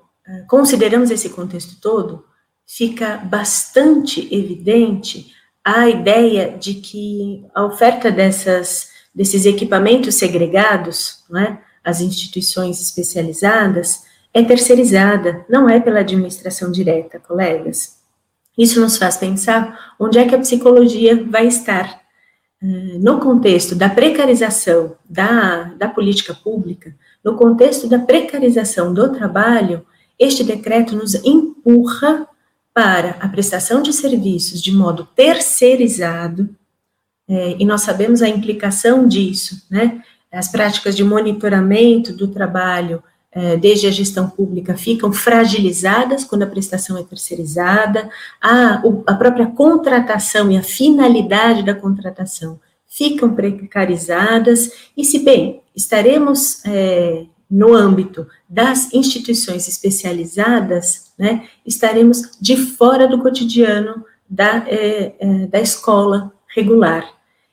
consideramos esse contexto todo, fica bastante evidente a ideia de que a oferta dessas, desses equipamentos segregados, né, as instituições especializadas, é terceirizada, não é pela administração direta, colegas. Isso nos faz pensar onde é que a psicologia vai estar. Eh, no contexto da precarização da, da política pública, no contexto da precarização do trabalho, este decreto nos empurra para a prestação de serviços de modo terceirizado, é, e nós sabemos a implicação disso, né? As práticas de monitoramento do trabalho é, desde a gestão pública ficam fragilizadas quando a prestação é terceirizada, a, a própria contratação e a finalidade da contratação ficam precarizadas, e se bem estaremos é, no âmbito das instituições especializadas, né, estaremos de fora do cotidiano da, é, é, da escola regular.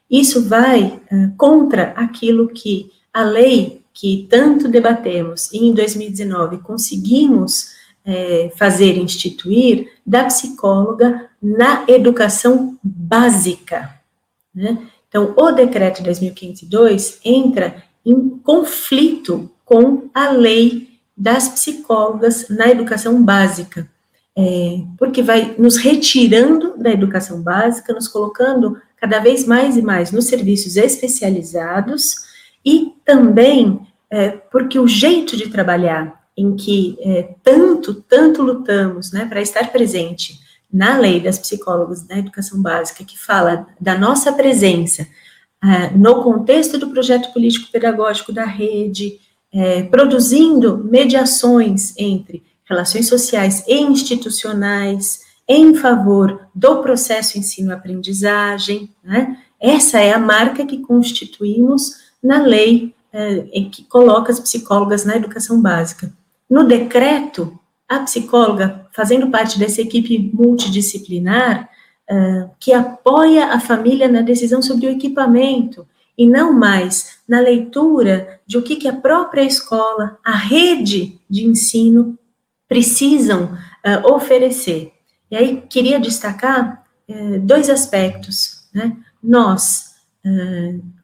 Isso vai é, contra aquilo que a lei que tanto debatemos e em 2019 conseguimos é, fazer instituir da psicóloga na educação básica. Né? Então, o decreto 2502 entra em conflito com a lei das psicólogas na educação básica, é, porque vai nos retirando da educação básica, nos colocando cada vez mais e mais nos serviços especializados e também é, porque o jeito de trabalhar em que é, tanto, tanto lutamos né, para estar presente na lei das psicólogos da educação básica, que fala da nossa presença uh, no contexto do projeto político-pedagógico da rede, uh, produzindo mediações entre relações sociais e institucionais em favor do processo ensino-aprendizagem, né? Essa é a marca que constituímos na lei em que coloca as psicólogas na educação básica. No decreto, a psicóloga, fazendo parte dessa equipe multidisciplinar, uh, que apoia a família na decisão sobre o equipamento, e não mais na leitura de o que, que a própria escola, a rede de ensino precisam uh, oferecer. E aí, queria destacar uh, dois aspectos, né? Nós,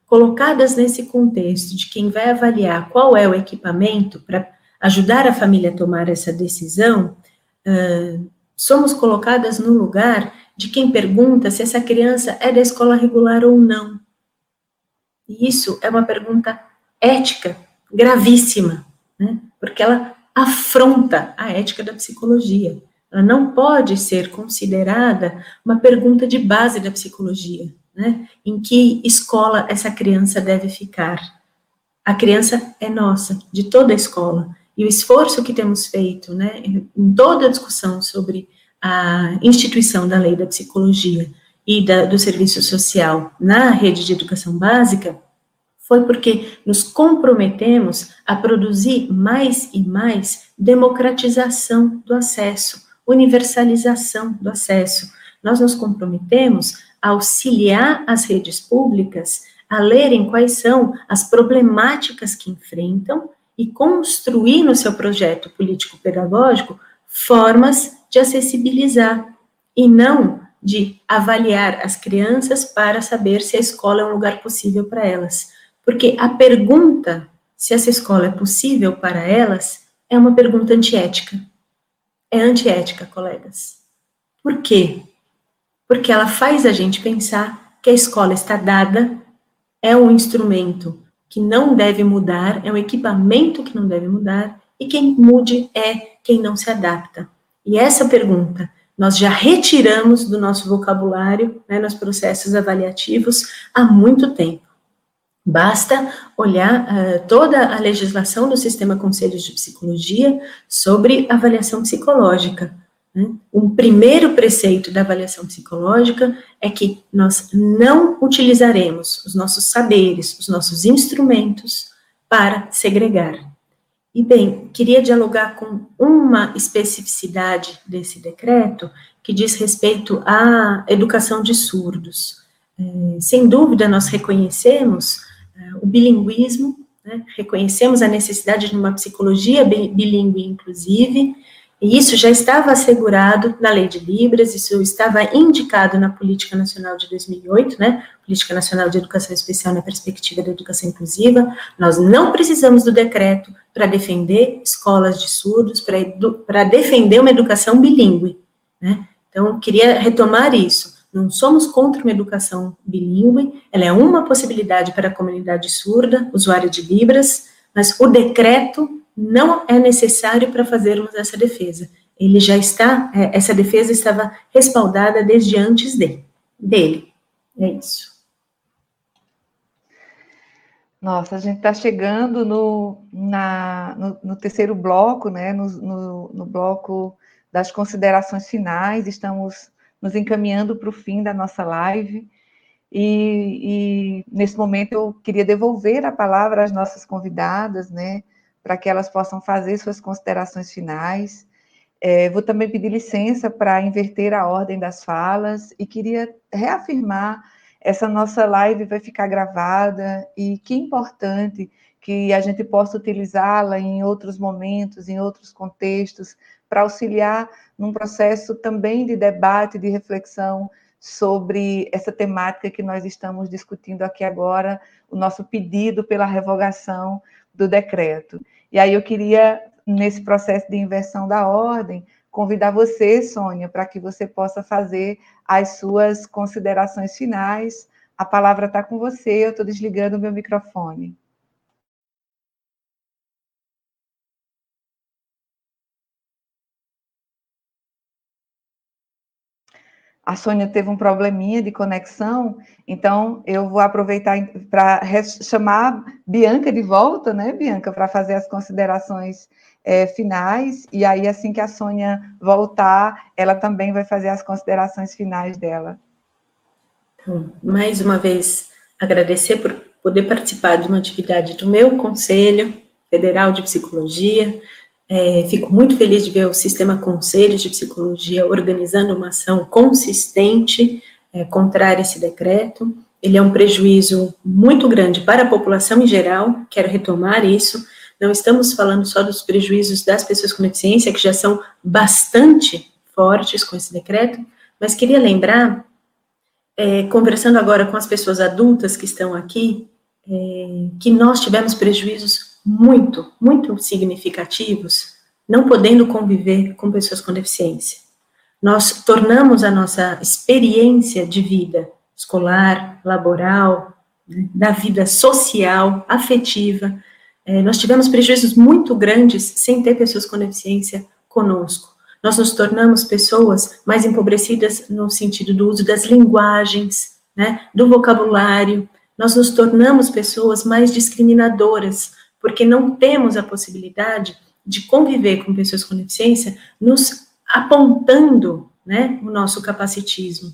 colocadas nesse contexto de quem vai avaliar qual é o equipamento para ajudar a família a tomar essa decisão, uh, somos colocadas no lugar de quem pergunta se essa criança é da escola regular ou não. E isso é uma pergunta ética gravíssima, né? porque ela afronta a ética da psicologia. Ela não pode ser considerada uma pergunta de base da psicologia, né? Em que escola essa criança deve ficar? A criança é nossa, de toda a escola e o esforço que temos feito, né, em toda a discussão sobre a instituição da lei da psicologia e da, do serviço social na rede de educação básica, foi porque nos comprometemos a produzir mais e mais democratização do acesso, universalização do acesso. Nós nos comprometemos a auxiliar as redes públicas a lerem quais são as problemáticas que enfrentam e construir no seu projeto político-pedagógico formas de acessibilizar e não de avaliar as crianças para saber se a escola é um lugar possível para elas. Porque a pergunta se essa escola é possível para elas é uma pergunta antiética. É antiética, colegas. Por quê? Porque ela faz a gente pensar que a escola está dada, é um instrumento que não deve mudar, é um equipamento que não deve mudar, e quem mude é quem não se adapta. E essa pergunta nós já retiramos do nosso vocabulário, né, nos processos avaliativos, há muito tempo. Basta olhar uh, toda a legislação do Sistema Conselhos de Psicologia sobre avaliação psicológica. Né? Um primeiro preceito da avaliação psicológica é que nós não utilizaremos os nossos saberes, os nossos instrumentos para segregar. E bem, queria dialogar com uma especificidade desse decreto que diz respeito à educação de surdos. É, sem dúvida, nós reconhecemos é, o bilinguismo, né, reconhecemos a necessidade de uma psicologia bilíngue, inclusive, e isso já estava assegurado na Lei de Libras, isso estava indicado na Política Nacional de 2008, né? Política Nacional de Educação Especial na Perspectiva da Educação Inclusiva. Nós não precisamos do decreto para defender escolas de surdos, para defender uma educação bilíngue, né? Então, queria retomar isso. Não somos contra uma educação bilíngue, ela é uma possibilidade para a comunidade surda, usuária de Libras, mas o decreto não é necessário para fazermos essa defesa. Ele já está, é, essa defesa estava respaldada desde antes de, dele. É isso. Nossa, a gente está chegando no, na, no, no, terceiro bloco, né? No, no, no, bloco das considerações finais, estamos nos encaminhando para o fim da nossa live. E, e, nesse momento eu queria devolver a palavra às nossas convidadas, né? Para que elas possam fazer suas considerações finais. É, vou também pedir licença para inverter a ordem das falas e queria reafirmar essa nossa live vai ficar gravada e que importante que a gente possa utilizá-la em outros momentos, em outros contextos, para auxiliar num processo também de debate, de reflexão sobre essa temática que nós estamos discutindo aqui agora, o nosso pedido pela revogação do decreto. E aí eu queria, nesse processo de inversão da ordem, convidar você, Sônia, para que você possa fazer as suas considerações finais. A palavra está com você, eu estou desligando o meu microfone. A Sônia teve um probleminha de conexão, então eu vou aproveitar para chamar Bianca de volta, né, Bianca, para fazer as considerações é, finais, e aí assim que a Sônia voltar, ela também vai fazer as considerações finais dela. Então, mais uma vez, agradecer por poder participar de uma atividade do meu Conselho Federal de Psicologia, é, fico muito feliz de ver o Sistema Conselhos de Psicologia organizando uma ação consistente é, esse decreto. Ele é um prejuízo muito grande para a população em geral, quero retomar isso. Não estamos falando só dos prejuízos das pessoas com deficiência, que já são bastante fortes com esse decreto, mas queria lembrar, é, conversando agora com as pessoas adultas que estão aqui, é, que nós tivemos prejuízos muito, muito significativos, não podendo conviver com pessoas com deficiência. Nós tornamos a nossa experiência de vida escolar, laboral, da vida social, afetiva, é, nós tivemos prejuízos muito grandes sem ter pessoas com deficiência conosco. Nós nos tornamos pessoas mais empobrecidas no sentido do uso das linguagens, né, do vocabulário. Nós nos tornamos pessoas mais discriminadoras, porque não temos a possibilidade de conviver com pessoas com deficiência, nos apontando né, o nosso capacitismo.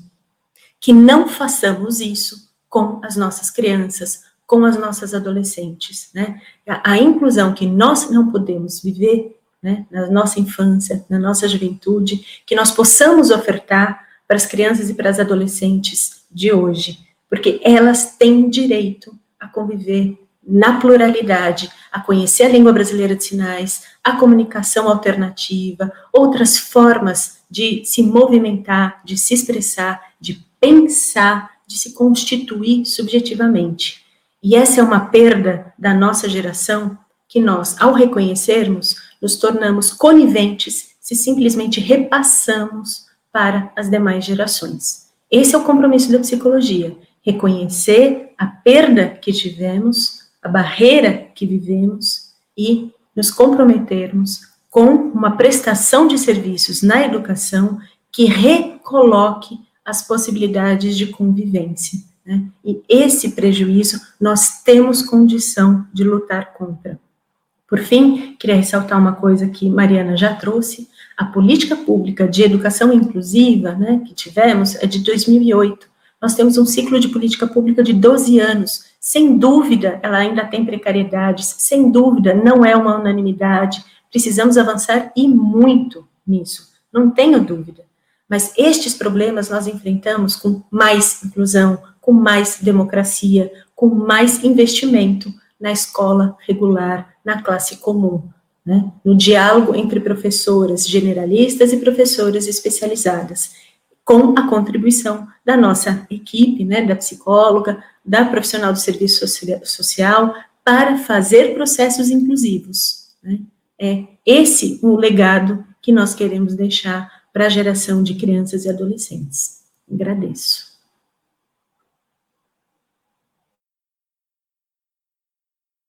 Que não façamos isso com as nossas crianças, com as nossas adolescentes. Né? A, a inclusão que nós não podemos viver né, na nossa infância, na nossa juventude, que nós possamos ofertar para as crianças e para as adolescentes de hoje, porque elas têm direito a conviver na pluralidade, a conhecer a língua brasileira de sinais, a comunicação alternativa, outras formas de se movimentar, de se expressar, de pensar, de se constituir subjetivamente. E essa é uma perda da nossa geração que nós, ao reconhecermos, nos tornamos coniventes se simplesmente repassamos para as demais gerações. Esse é o compromisso da psicologia: reconhecer a perda que tivemos a barreira que vivemos e nos comprometermos com uma prestação de serviços na educação que recoloque as possibilidades de convivência. Né? E esse prejuízo nós temos condição de lutar contra. Por fim, queria ressaltar uma coisa que Mariana já trouxe: a política pública de educação inclusiva, né, que tivemos, é de 2008. Nós temos um ciclo de política pública de 12 anos sem dúvida, ela ainda tem precariedades, sem dúvida, não é uma unanimidade, precisamos avançar e muito nisso, não tenho dúvida. Mas estes problemas nós enfrentamos com mais inclusão, com mais democracia, com mais investimento na escola regular, na classe comum, né? no diálogo entre professoras generalistas e professoras especializadas, com a contribuição da nossa equipe, né, da psicóloga, da profissional do serviço social para fazer processos inclusivos. Né? É esse o legado que nós queremos deixar para a geração de crianças e adolescentes. Agradeço.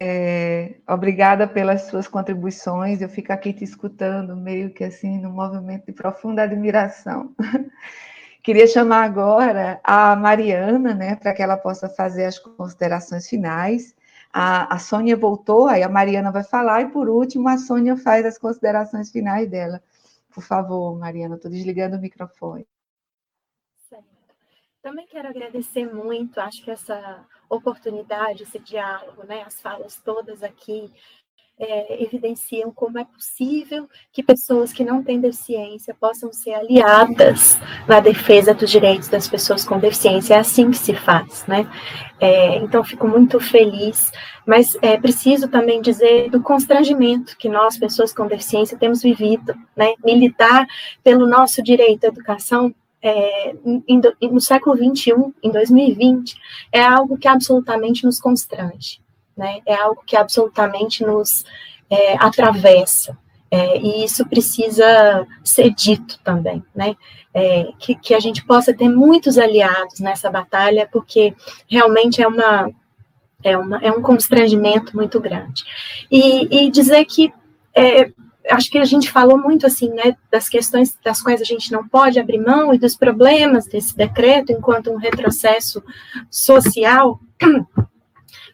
É, obrigada pelas suas contribuições. Eu fico aqui te escutando, meio que assim, num movimento de profunda admiração. Queria chamar agora a Mariana, né, para que ela possa fazer as considerações finais. A, a Sônia voltou, aí a Mariana vai falar, e por último a Sônia faz as considerações finais dela. Por favor, Mariana, estou desligando o microfone. Também quero agradecer muito, acho que essa oportunidade, esse diálogo, né, as falas todas aqui, é, evidenciam como é possível que pessoas que não têm deficiência possam ser aliadas na defesa dos direitos das pessoas com deficiência. É assim que se faz, né? É, então, fico muito feliz, mas é preciso também dizer do constrangimento que nós, pessoas com deficiência, temos vivido, né? Militar pelo nosso direito à educação é, no século XXI, em 2020, é algo que absolutamente nos constrange né? É algo que absolutamente nos é, atravessa. É, e isso precisa ser dito também, né? É, que, que a gente possa ter muitos aliados nessa batalha, porque realmente é uma é, uma, é um constrangimento muito grande. E, e dizer que é, acho que a gente falou muito assim, né, das questões das quais a gente não pode abrir mão e dos problemas desse decreto enquanto um retrocesso social.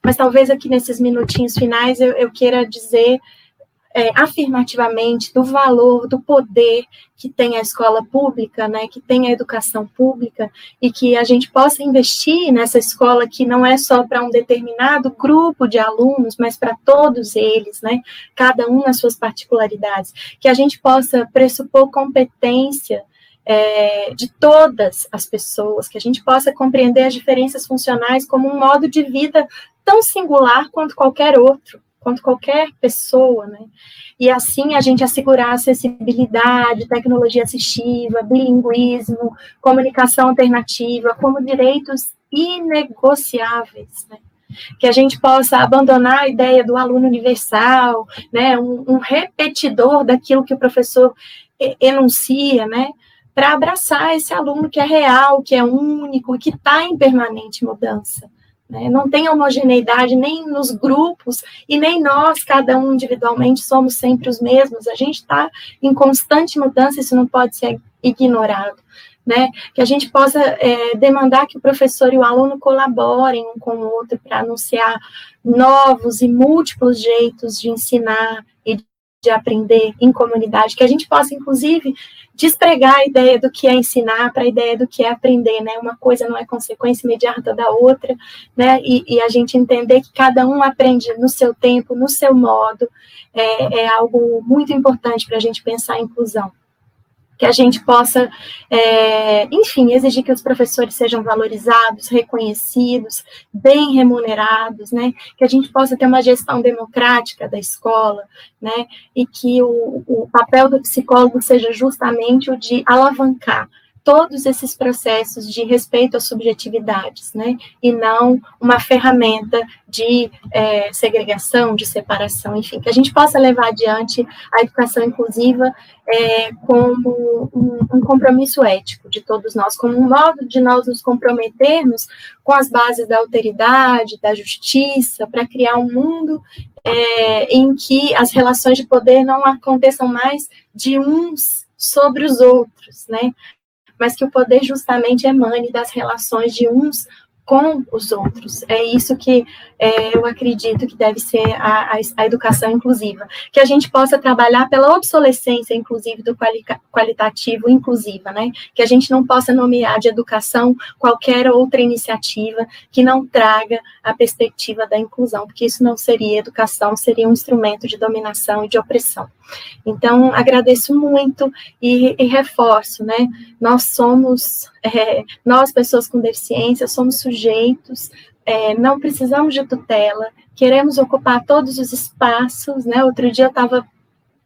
Mas talvez aqui nesses minutinhos finais eu, eu queira dizer é, afirmativamente do valor, do poder que tem a escola pública, né, que tem a educação pública, e que a gente possa investir nessa escola que não é só para um determinado grupo de alunos, mas para todos eles, né, cada um nas suas particularidades, que a gente possa pressupor competência é, de todas as pessoas, que a gente possa compreender as diferenças funcionais como um modo de vida tão singular quanto qualquer outro, quanto qualquer pessoa, né? E assim a gente assegurar acessibilidade, tecnologia assistiva, bilinguismo, comunicação alternativa, como direitos inegociáveis, né? que a gente possa abandonar a ideia do aluno universal, né, um, um repetidor daquilo que o professor enuncia, né, para abraçar esse aluno que é real, que é único e que está em permanente mudança. Né? Não tem homogeneidade nem nos grupos e nem nós, cada um individualmente, somos sempre os mesmos. A gente está em constante mudança, isso não pode ser ignorado. Né? Que a gente possa é, demandar que o professor e o aluno colaborem um com o outro para anunciar novos e múltiplos jeitos de ensinar e de aprender em comunidade, que a gente possa, inclusive, despregar a ideia do que é ensinar para a ideia do que é aprender, né? Uma coisa não é consequência imediata da outra, né? E, e a gente entender que cada um aprende no seu tempo, no seu modo, é, é algo muito importante para a gente pensar em inclusão que a gente possa, é, enfim, exigir que os professores sejam valorizados, reconhecidos, bem remunerados, né? Que a gente possa ter uma gestão democrática da escola, né? E que o, o papel do psicólogo seja justamente o de alavancar todos esses processos de respeito às subjetividades, né, e não uma ferramenta de é, segregação, de separação, enfim, que a gente possa levar adiante a educação inclusiva é, como um, um, compromisso ético de todos nós, como um modo de nós nos comprometermos com as bases da alteridade, da justiça, para criar um mundo é, em que as relações de poder não aconteçam mais de uns sobre os outros, né? Mas que o poder justamente emane das relações de uns com os outros. É isso que é, eu acredito que deve ser a, a, a, educação inclusiva. Que a gente possa trabalhar pela obsolescência, inclusive, do quali, qualitativo inclusiva, né? Que a gente não possa nomear de educação qualquer outra iniciativa que não traga a perspectiva da inclusão, porque isso não seria educação, seria um instrumento de dominação e de opressão. Então, agradeço muito e, e reforço, né? Nós somos, é, nós, pessoas com deficiência, somos sujeitos, é, não precisamos de tutela, queremos ocupar todos os espaços, né? Outro dia eu estava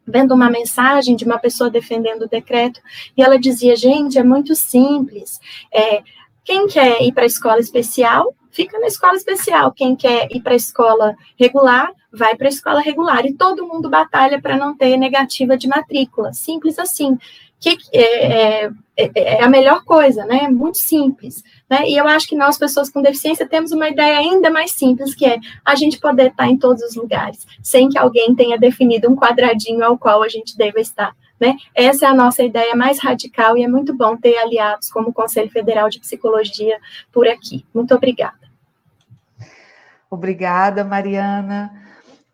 vendo uma mensagem de uma pessoa defendendo o decreto e ela dizia, gente, é muito simples, é, quem quer ir para a escola especial, fica na escola especial. Quem quer ir para a escola regular, vai para a escola regular. E todo mundo batalha para não ter negativa de matrícula. Simples assim. Que é, é, é, a melhor coisa, né? Muito simples. Né? E eu acho que nós, pessoas com deficiência, temos uma ideia ainda mais simples, que é a gente poder estar em todos os lugares, sem que alguém tenha definido um quadradinho ao qual a gente deva estar. Né? Essa é a nossa ideia mais radical e é muito bom ter aliados como o Conselho Federal de Psicologia por aqui. Muito obrigada. Obrigada, Mariana.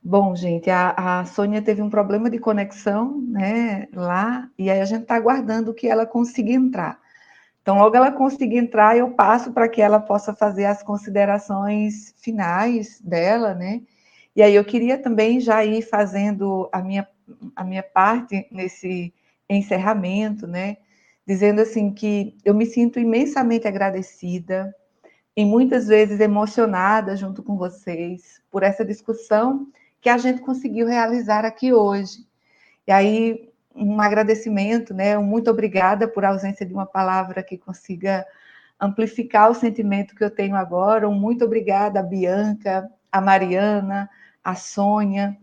Bom, gente, a, a Sônia teve um problema de conexão, né, lá, e aí a gente está aguardando que ela consiga entrar. Então, logo ela conseguir entrar, eu passo para que ela possa fazer as considerações finais dela, né, E aí eu queria também já ir fazendo a minha, a minha parte nesse encerramento, né? Dizendo assim que eu me sinto imensamente agradecida e muitas vezes emocionada junto com vocês por essa discussão que a gente conseguiu realizar aqui hoje. E aí um agradecimento, né? Um muito obrigada por ausência de uma palavra que consiga amplificar o sentimento que eu tenho agora. Um muito obrigada a Bianca, a Mariana, a Sônia,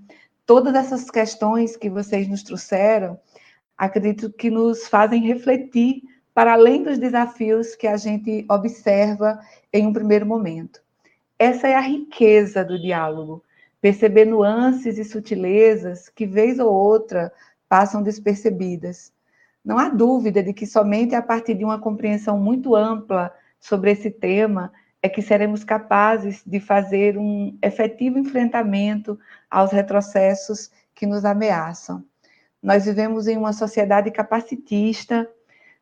todas essas questões que vocês nos trouxeram, acredito que nos fazem refletir para além dos desafios que a gente observa em um primeiro momento. Essa é a riqueza do diálogo, perceber nuances e sutilezas que, vez ou outra, passam despercebidas. Não há dúvida de que somente a partir de uma compreensão muito ampla sobre esse tema é que seremos capazes de fazer um efetivo enfrentamento aos retrocessos que nos ameaçam. Nós vivemos em uma sociedade capacitista,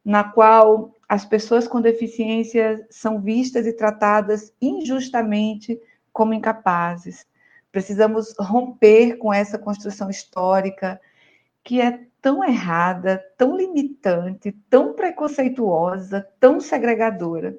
na qual as pessoas com deficiência são vistas e tratadas injustamente como incapazes. Precisamos romper com essa construção histórica que é tão errada, tão limitante, tão preconceituosa, tão segregadora.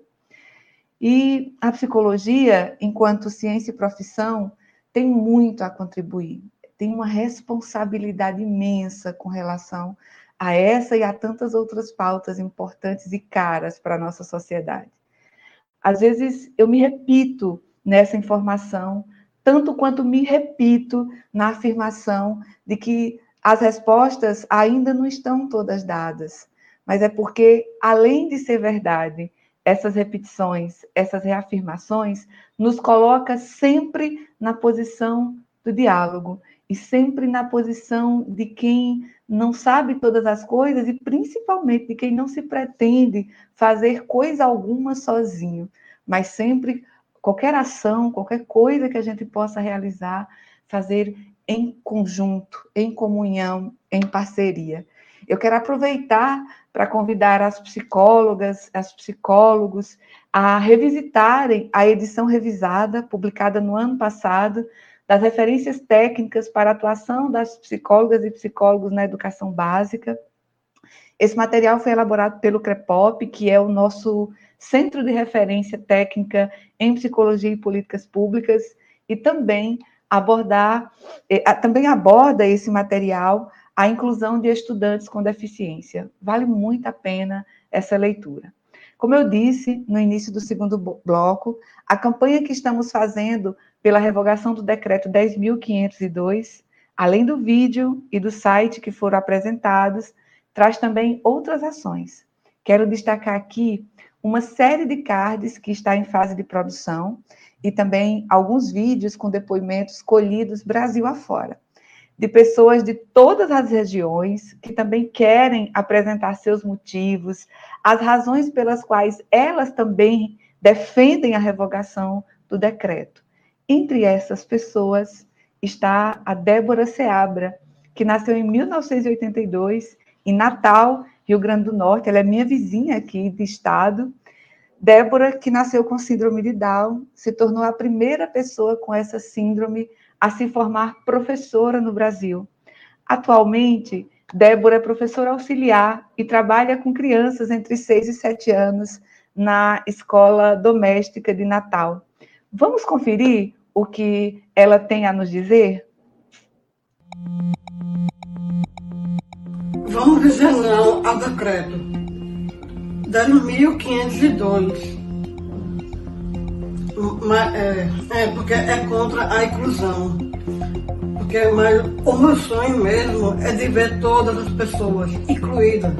E a psicologia, enquanto ciência e profissão, tem muito a contribuir, tem uma responsabilidade imensa com relação a essa e a tantas outras pautas importantes e caras para a nossa sociedade. Às vezes eu me repito nessa informação, tanto quanto me repito na afirmação de que as respostas ainda não estão todas dadas, mas é porque, além de ser verdade, essas repetições, essas reafirmações, nos coloca sempre na posição do diálogo e sempre na posição de quem não sabe todas as coisas e principalmente de quem não se pretende fazer coisa alguma sozinho, mas sempre qualquer ação, qualquer coisa que a gente possa realizar, fazer em conjunto, em comunhão, em parceria. Eu quero aproveitar para convidar as psicólogas, as psicólogos a revisitarem a edição revisada, publicada no ano passado, das referências técnicas para a atuação das psicólogas e psicólogos na educação básica. Esse material foi elaborado pelo CREPOP, que é o nosso centro de referência técnica em psicologia e políticas públicas, e também abordar, eh, também aborda esse material a inclusão de estudantes com deficiência. Vale muito a pena essa leitura. Como eu disse no início do segundo bloco, a campanha que estamos fazendo pela revogação do decreto 10.502, além do vídeo e do site que foram apresentados, traz também outras ações. Quero destacar aqui uma série de cards que está em fase de produção e também alguns vídeos com depoimentos colhidos Brasil afora de pessoas de todas as regiões que também querem apresentar seus motivos, as razões pelas quais elas também defendem a revogação do decreto. Entre essas pessoas está a Débora Seabra, que nasceu em 1982 em Natal, Rio Grande do Norte. Ela é minha vizinha aqui de estado. Débora, que nasceu com síndrome de Down, se tornou a primeira pessoa com essa síndrome a se formar professora no Brasil. Atualmente, Débora é professora auxiliar e trabalha com crianças entre 6 e 7 anos na escola doméstica de Natal. Vamos conferir o que ela tem a nos dizer? Vamos dizer não ao decreto 10.502 mas, é, é, porque é contra a inclusão. Porque mas, o meu sonho mesmo é de ver todas as pessoas incluídas.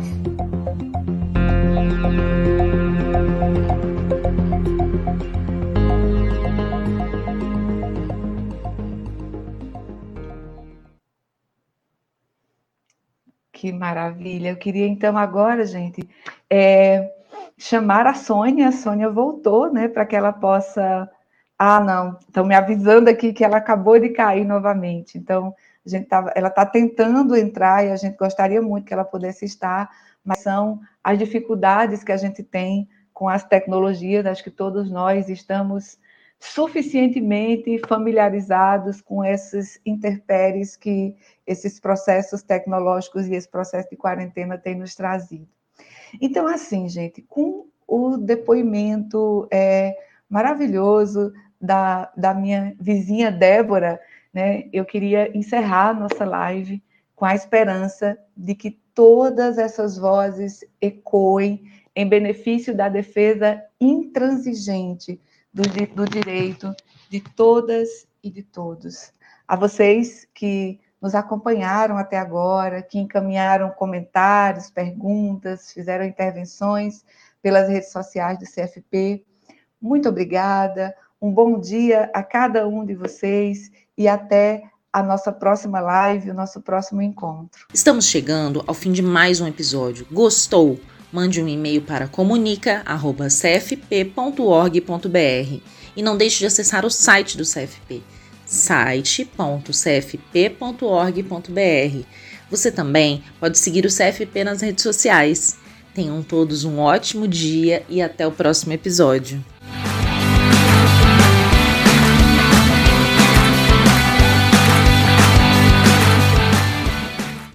Que maravilha. Eu queria então agora, gente, é, chamar a Sônia, a Sônia voltou, né, para que ela possa. Ah, não, estão me avisando aqui que ela acabou de cair novamente. Então, a gente tava, ela está tentando entrar e a gente gostaria muito que ela pudesse estar, mas são as dificuldades que a gente tem com as tecnologias, acho que todos nós estamos suficientemente familiarizados com esses interpéries que esses processos tecnológicos e esse processo de quarentena têm nos trazido. Então, assim, gente, com o depoimento é, maravilhoso da, da minha vizinha Débora, né, eu queria encerrar nossa live com a esperança de que todas essas vozes ecoem em benefício da defesa intransigente do, do direito de todas e de todos. A vocês que nos acompanharam até agora, que encaminharam comentários, perguntas, fizeram intervenções pelas redes sociais do CFP. Muito obrigada. Um bom dia a cada um de vocês e até a nossa próxima live, o nosso próximo encontro. Estamos chegando ao fim de mais um episódio. Gostou? Mande um e-mail para comunica@cfp.org.br e não deixe de acessar o site do CFP, site.cfp.org.br. Você também pode seguir o CFP nas redes sociais. Tenham todos um ótimo dia e até o próximo episódio.